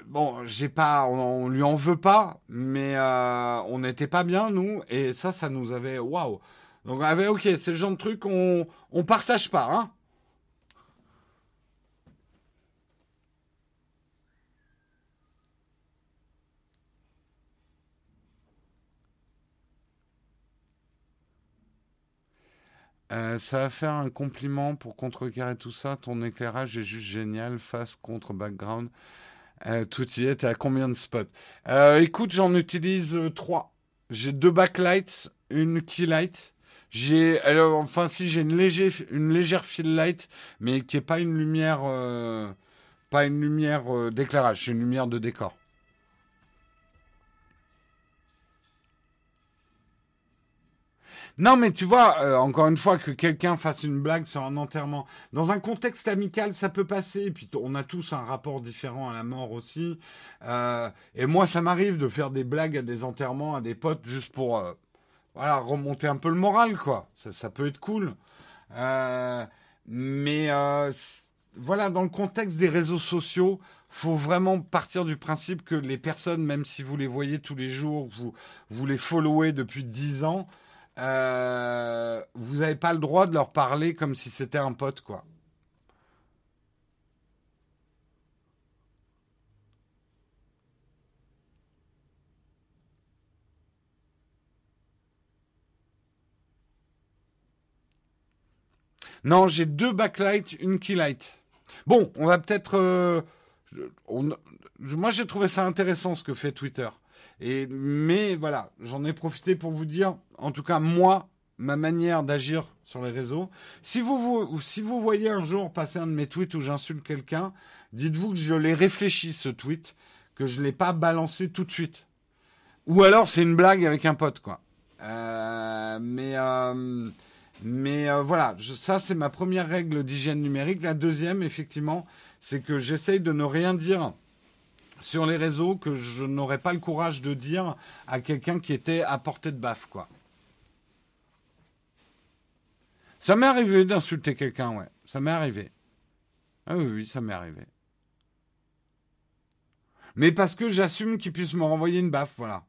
Bon, j'ai pas, on, lui en veut pas, mais on n'était pas bien nous, et ça, ça nous avait, waouh. Donc on avait, ok, c'est le genre de truc on on partage pas, hein. Euh, ça va faire un compliment pour contrecarrer tout ça. Ton éclairage est juste génial, face contre background. Euh, tout y est. À combien de spots? Euh, Écoute, j'en utilise trois. J'ai deux backlights, une keylight. J'ai, alors, enfin, si j'ai une, léger, une légère fill light, mais qui est pas une lumière, pas une lumière d'éclairage, c'est une lumière de décor. Non, mais tu vois, euh, encore une fois, que quelqu'un fasse une blague sur un enterrement. Dans un contexte amical, ça peut passer. Et puis, on a tous un rapport différent à la mort aussi. Euh, et moi, ça m'arrive de faire des blagues à des enterrements, à des potes, juste pour euh, voilà, remonter un peu le moral, quoi. Ça, ça peut être cool. mais voilà, dans le contexte des réseaux sociaux, faut vraiment partir du principe que les personnes, même si vous les voyez tous les jours, vous, vous les followez depuis 10 ans, euh, vous n'avez pas le droit de leur parler comme si c'était un pote, quoi. Non, j'ai deux backlights, une keylight. Bon, on va peut-être. Euh, moi, j'ai trouvé ça intéressant ce que fait Twitter. Et, mais voilà, j'en ai profité pour vous dire, en tout cas moi, ma manière d'agir sur les réseaux. Si vous, vous, si vous voyez un jour passer un de mes tweets où j'insulte quelqu'un, dites-vous que je l'ai réfléchi ce tweet, que je ne l'ai pas balancé tout de suite. Ou alors c'est une blague avec un pote, quoi. Euh, mais euh, mais euh, voilà, ça c'est ma première règle d'hygiène numérique. La deuxième, effectivement, c'est que j'essaye de ne rien dire sur les réseaux que je n'aurais pas le courage de dire à quelqu'un qui était à portée de baffe, quoi. Ça m'est arrivé d'insulter quelqu'un, ouais. Ça m'est arrivé. Ah oui, oui, ça m'est arrivé. Mais parce que j'assume qu'il puisse me renvoyer une baffe, voilà.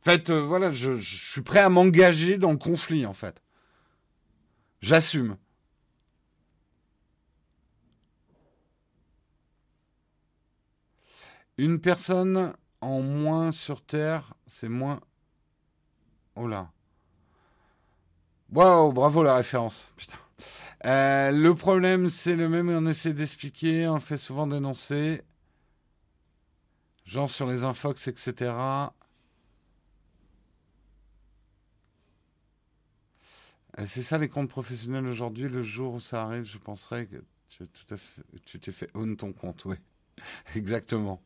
En fait, euh, voilà, je, je suis prêt à m'engager dans le conflit, en fait. J'assume. Une personne en moins sur Terre, c'est moins. Oh là. Waouh, bravo la référence. Putain. Euh, le problème, c'est le même, on essaie d'expliquer, on le fait souvent dénoncer. Genre sur les infox, etc. Euh, c'est ça les comptes professionnels aujourd'hui. Le jour où ça arrive, je penserais que tu t'es fait own ton compte, oui. Exactement.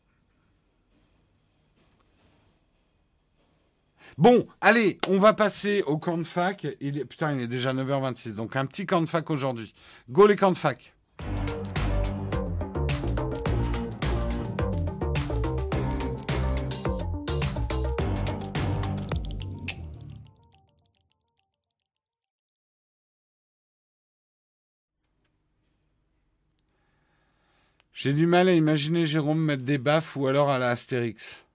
Bon, allez, on va passer au camp de fac. Il est, putain, il est déjà 9h26, donc un petit camp de fac aujourd'hui. Go les camps de fac. J'ai du mal à imaginer Jérôme mettre des baffes ou alors à la Astérix.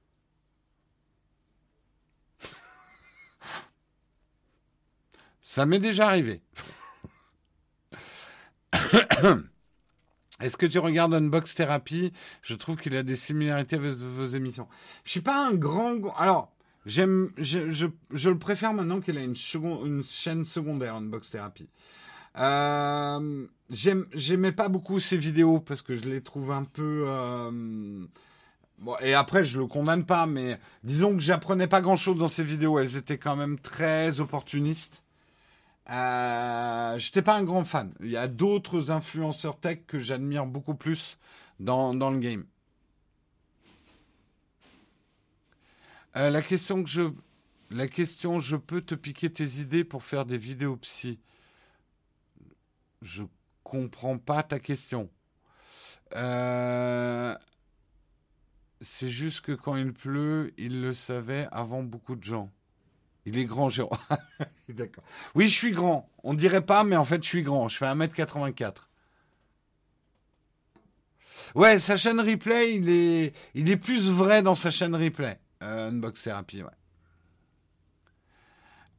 Ça m'est déjà arrivé. Est-ce que tu regardes Unbox Therapy? Je trouve qu'il a des similarités avec vos émissions. Je suis pas un grand. Alors, j'aime, je, je, le préfère maintenant qu'il a une, une, chaîne secondaire Unbox Therapy. Euh, j'aimais pas beaucoup ses vidéos parce que je les trouve un peu. Euh, et après, je le condamne pas, mais disons que j'apprenais pas grand chose dans ses vidéos. Elles étaient quand même très opportunistes. Euh, J'étais pas un grand fan. Il y a d'autres influenceurs tech que j'admire beaucoup plus dans, dans le game. Euh, la question que je, la question, je peux te piquer tes idées pour faire des vidéos psy. Je comprends pas ta question. Euh, c'est juste que quand il pleut, il le savait avant beaucoup de gens. Il est grand, Jérôme. D'accord. Oui, je suis grand. On ne dirait pas, mais en fait, je suis grand. Je fais 1m84. Ouais, sa chaîne replay, il est, il est plus vrai dans sa chaîne replay. Euh, Unbox Therapy, ouais.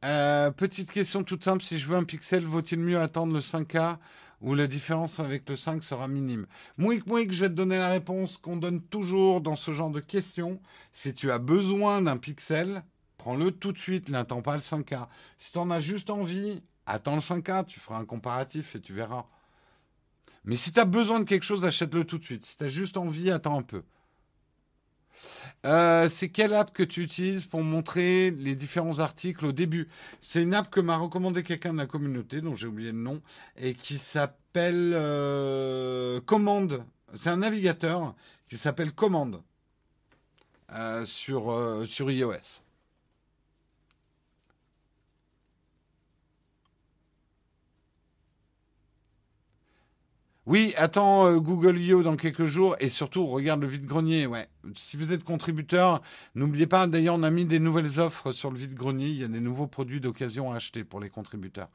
Euh, petite question toute simple, si je veux un pixel, vaut-il mieux attendre le 5K ou la différence avec le 5 sera minime? Mouik Mouik, je vais te donner la réponse qu'on donne toujours dans ce genre de questions. Si tu as besoin d'un pixel, prends-le tout de suite, n'attends pas le 5K. Si tu en as juste envie, attends le 5K, tu feras un comparatif et tu verras. Mais si tu as besoin de quelque chose, achète-le tout de suite. Si tu as juste envie, attends un peu. Euh, c'est quelle app que tu utilises pour montrer les différents articles au début? C'est une app que m'a recommandé quelqu'un de la communauté, dont j'ai oublié le nom, et qui s'appelle euh, Commande. C'est un navigateur qui s'appelle Commande euh, sur, sur iOS. Oui, attends euh, Google I.O. dans quelques jours et surtout regarde le vide-grenier. Ouais. Si vous êtes contributeur, n'oubliez pas, d'ailleurs on a mis des nouvelles offres sur le vide-grenier. Il y a des nouveaux produits d'occasion à acheter pour les contributeurs.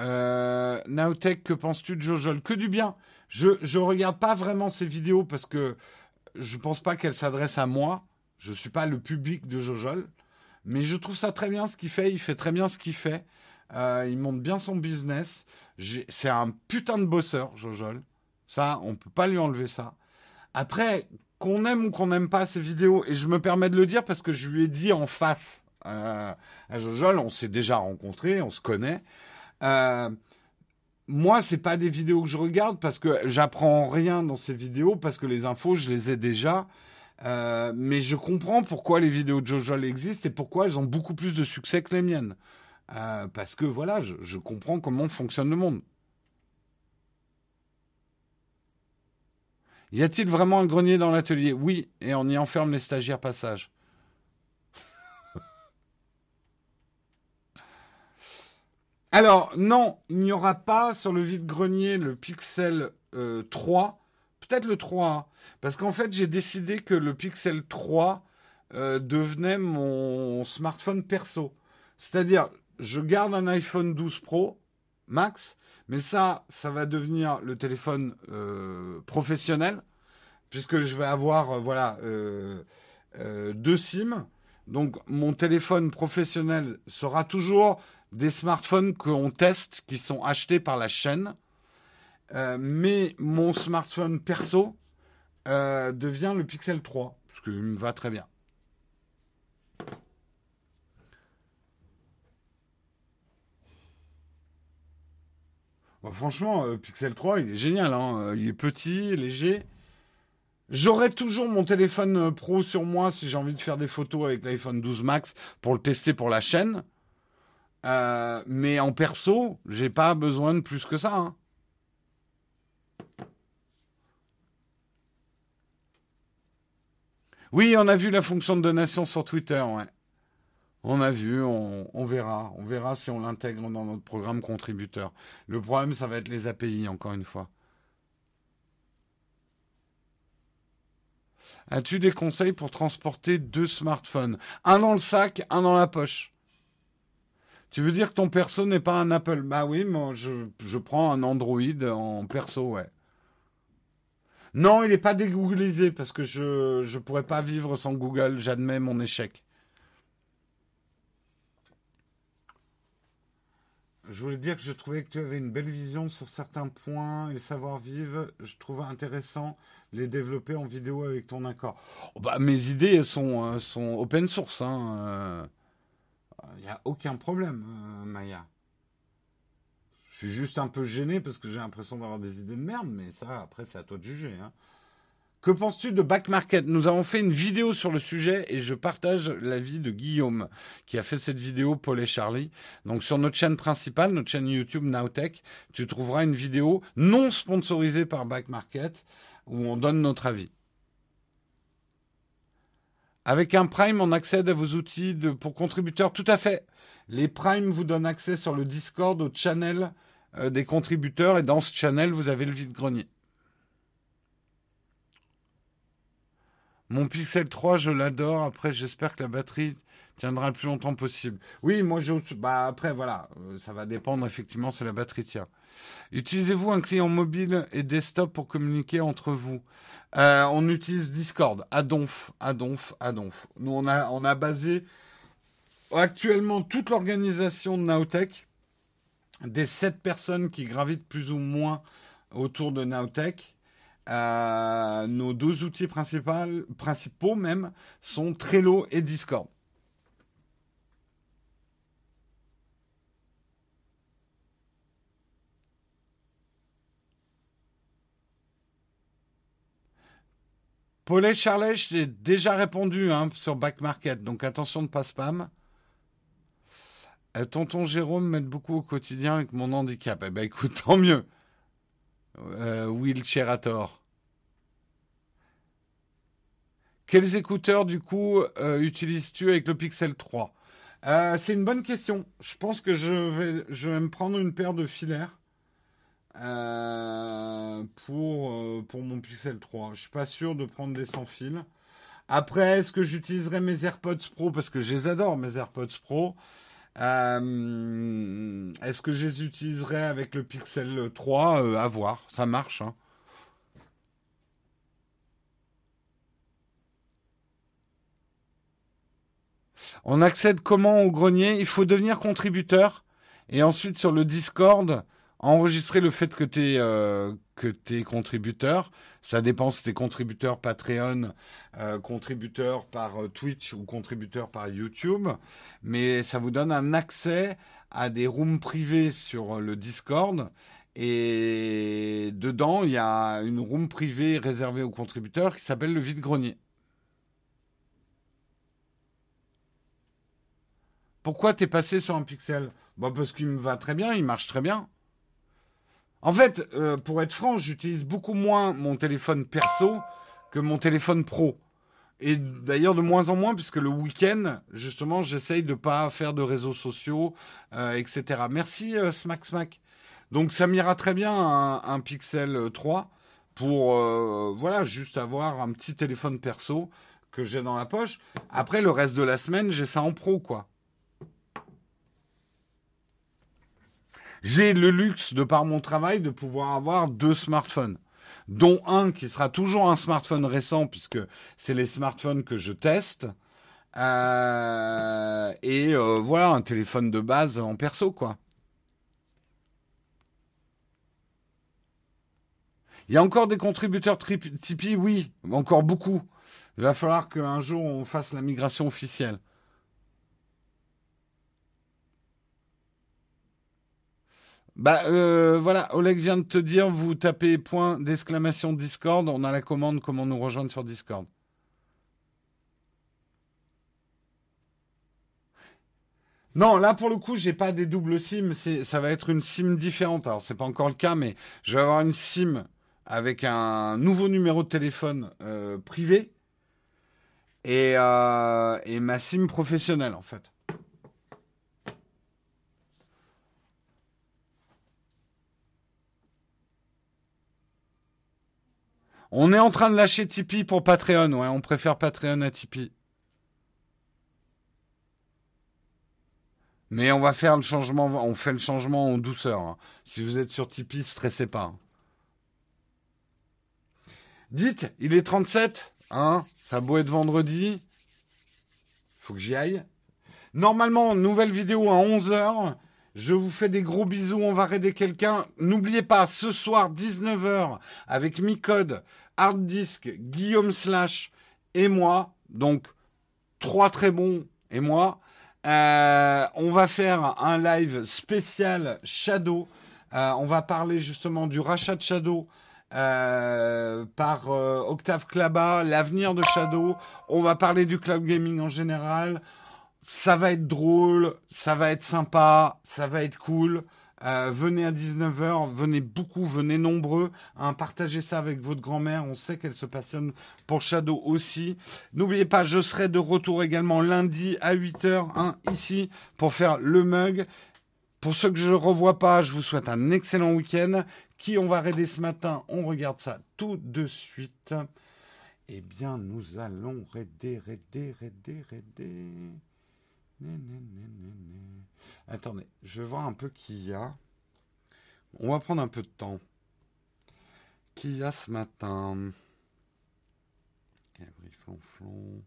Euh, Nowtech, que penses-tu de Jojol? Que du bien. Je ne regarde pas vraiment ces vidéos parce que je ne pense pas qu'elles s'adressent à moi. Je ne suis pas le public de Jojol. Mais je trouve ça très bien ce qu'il fait. Il fait très bien ce qu'il fait. Euh, il monte bien son business. C'est un putain de bosseur, Jojol. Ça, on peut pas lui enlever ça. Après, qu'on aime ou qu'on n'aime pas ses vidéos, et je me permets de le dire parce que je lui ai dit en face euh, à Jojol, on s'est déjà rencontrés, on se connaît. Euh, moi, c'est pas des vidéos que je regarde parce que j'apprends rien dans ces vidéos parce que les infos, je les ai déjà. Euh, mais je comprends pourquoi les vidéos de Jojol existent et pourquoi elles ont beaucoup plus de succès que les miennes. Euh, parce que voilà, je, comprends comment fonctionne le monde. Y a-t-il vraiment un grenier dans l'atelier? Oui, et on y enferme les stagiaires passage. Alors, non, il n'y aura pas sur le vide-grenier le Pixel 3 euh, peut-être le 3. Parce qu'en fait, j'ai décidé que le Pixel 3 euh, devenait mon smartphone perso. C'est-à-dire, je garde un iPhone 12 Pro Max, mais ça, ça va devenir le téléphone euh, professionnel, puisque je vais avoir, euh, voilà, deux SIM. Donc, mon téléphone professionnel sera toujours des smartphones qu'on teste, qui sont achetés par la chaîne. Euh, mais mon smartphone perso euh, devient le Pixel 3, parce qu'il me va très bien. franchement, euh, Pixel 3, il est génial. Hein. Il est petit, léger. J'aurai toujours mon téléphone pro sur moi si j'ai envie de faire des photos avec l'iPhone 12 Max pour le tester pour la chaîne. mais en perso, j'ai pas besoin de plus que ça. Hein. Oui, on a vu la fonction de donation sur Twitter, ouais. On a vu, on, verra. On verra si on l'intègre dans notre programme contributeur. Le problème, ça va être les API, encore une fois. As-tu des conseils pour transporter deux smartphones? Un dans le sac, un dans la poche. Tu veux dire que ton perso n'est pas un Apple? Bah oui, moi je, je prends un Android en perso, ouais. Non, il n'est pas dégooglisé parce que je ne pourrais pas vivre sans Google. J'admets mon échec. Je voulais dire que je trouvais que tu avais une belle vision sur certains points et savoir-vivre. Je trouvais intéressant les développer en vidéo avec ton accord. Oh, bah, mes idées sont, euh, sont open source. Il hein, n'y euh. a aucun problème, euh, Maya. Je suis juste un peu gêné parce que j'ai l'impression d'avoir des idées de merde, mais ça, après, c'est à toi de juger. Hein. Que penses-tu de Back Market? Nous avons fait une vidéo sur le sujet et je partage l'avis de Guillaume qui a fait cette vidéo, Paul et Charlie. Donc sur notre chaîne principale, notre chaîne YouTube Nowtech, tu trouveras une vidéo non sponsorisée par Back Market où on donne notre avis. Avec un Prime, on accède à vos outils pour contributeurs. Tout à fait. Les Prime vous donnent accès sur le Discord au channel euh, des contributeurs et dans ce channel, vous avez le vide-grenier. Mon Pixel 3, je l'adore. Après, j'espère que la batterie tiendra le plus longtemps possible. Oui, moi, je, bah, après, voilà, euh, ça va dépendre effectivement si la batterie tient. Utilisez-vous un client mobile et desktop pour communiquer entre vous? Euh, On utilise Discord, à Donf, à Donf, à Donf. Nous, on on a basé actuellement toute l'organisation de Naotech, des sept personnes qui gravitent plus ou moins autour de Naotech. Euh, nos deux outils principaux, même sont Trello et Discord. Paulet Charlet, j'ai déjà répondu hein, sur Back Market, donc attention de pas spam. Euh, tonton Jérôme m'aide beaucoup au quotidien avec mon handicap. Eh ben écoute, tant mieux. Euh, Wheelchairator. Quels écouteurs, du coup, euh, utilises-tu avec le Pixel 3 euh, C'est une bonne question. Je pense que je vais, me prendre une paire de filaires pour, mon Pixel 3. Je suis pas sûr de prendre des sans fil. Après, est-ce que j'utiliserai mes AirPods Pro? Parce que je les adore, mes AirPods Pro. Euh, est-ce que je les utiliserai avec le Pixel 3 euh, À voir, ça marche. Hein. On accède comment au grenier? Il faut devenir contributeur et ensuite sur le Discord enregistrer le fait que tu es, euh, contributeur. Ça dépend si tu es contributeur Patreon, euh, contributeur par euh, Twitch ou contributeur par YouTube. Mais ça vous donne un accès à des rooms privés sur le Discord. Et dedans, il y a une room privée réservée aux contributeurs qui s'appelle le vide-grenier. Pourquoi t'es passé sur un pixel? Bah Parce qu'il me va très bien, il marche très bien. En fait, euh, pour être franc, j'utilise beaucoup moins mon téléphone perso que mon téléphone pro. Et d'ailleurs de moins en moins, puisque le week-end, justement, j'essaye de pas faire de réseaux sociaux, euh, etc. Merci euh, Smack Smack. Donc ça m'ira très bien un, Pixel 3 pour voilà juste avoir un petit téléphone perso que j'ai dans la poche. Après le reste de la semaine, j'ai ça en pro quoi. J'ai le luxe, de par mon travail, de pouvoir avoir deux smartphones dont un qui sera toujours un smartphone récent puisque c'est les smartphones que je teste. Euh, et euh, voilà, un téléphone de base en perso, quoi. Il y a encore des contributeurs Tipeee, oui, encore beaucoup. Il va falloir qu'un jour on fasse la migration officielle. Bah euh, voilà, Oleg vient de te dire, vous tapez point d'exclamation Discord, on a la commande comment nous rejoindre sur Discord. Non, là pour le coup, j'ai pas des doubles SIM, ça va être une SIM différente. Alors c'est pas encore le cas, mais je vais avoir une SIM avec un nouveau numéro de téléphone euh, privé et, euh, et ma SIM professionnelle en fait. On est en train de lâcher Tipeee pour Patreon, ouais, on préfère Patreon à Tipeee. Mais on va faire le changement, on fait le changement en douceur. Hein. Si vous êtes sur Tipeee, stressez pas. Dites, il est 37, hein Ça a beau être vendredi. Faut que j'y aille. Normalement, nouvelle vidéo à 11h. Je vous fais des gros bisous. On va aider quelqu'un. N'oubliez pas, ce soir, 19h, avec Micode, Hard Disk, Guillaume Slash et moi. Donc, trois très bons et moi. Euh, on va faire un live spécial Shadow. Euh, on va parler justement du rachat de Shadow euh, par Octave Klaba, l'avenir de Shadow. On va parler du cloud gaming en général ça va être drôle, ça va être sympa, ça va être cool. Euh, venez à 19h, venez beaucoup, venez nombreux, hein, partagez ça avec votre grand-mère, on sait qu'elle se passionne pour Shadow aussi. N'oubliez pas, je serai de retour également lundi à 8h, hein, ici, pour faire le mug. Pour ceux que je ne revois pas, je vous souhaite un excellent week-end. Qui on va raider ce matin? On regarde ça tout de suite. Eh bien, nous allons raider, raider, raider, raider. Attendez, je vais voir un peu qui y a. On va prendre un peu de temps. Qui y a ce matin? Cabri flonflon.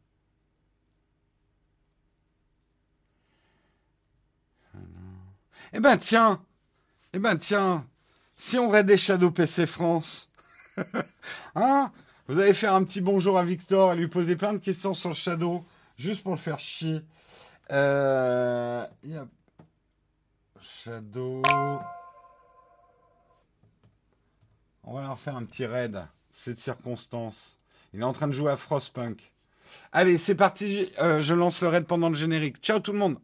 Eh ben tiens, eh ben tiens, si on raidait Shadow PC France, hein? Vous allez faire un petit bonjour à Victor et lui poser plein de questions sur le Shadow, juste pour le faire chier. Euh, Shadow. On va leur faire un petit raid. Cette circonstance. Il est en train de jouer à Frostpunk. Allez, c'est parti. Euh, je lance le raid pendant le générique. Ciao tout le monde.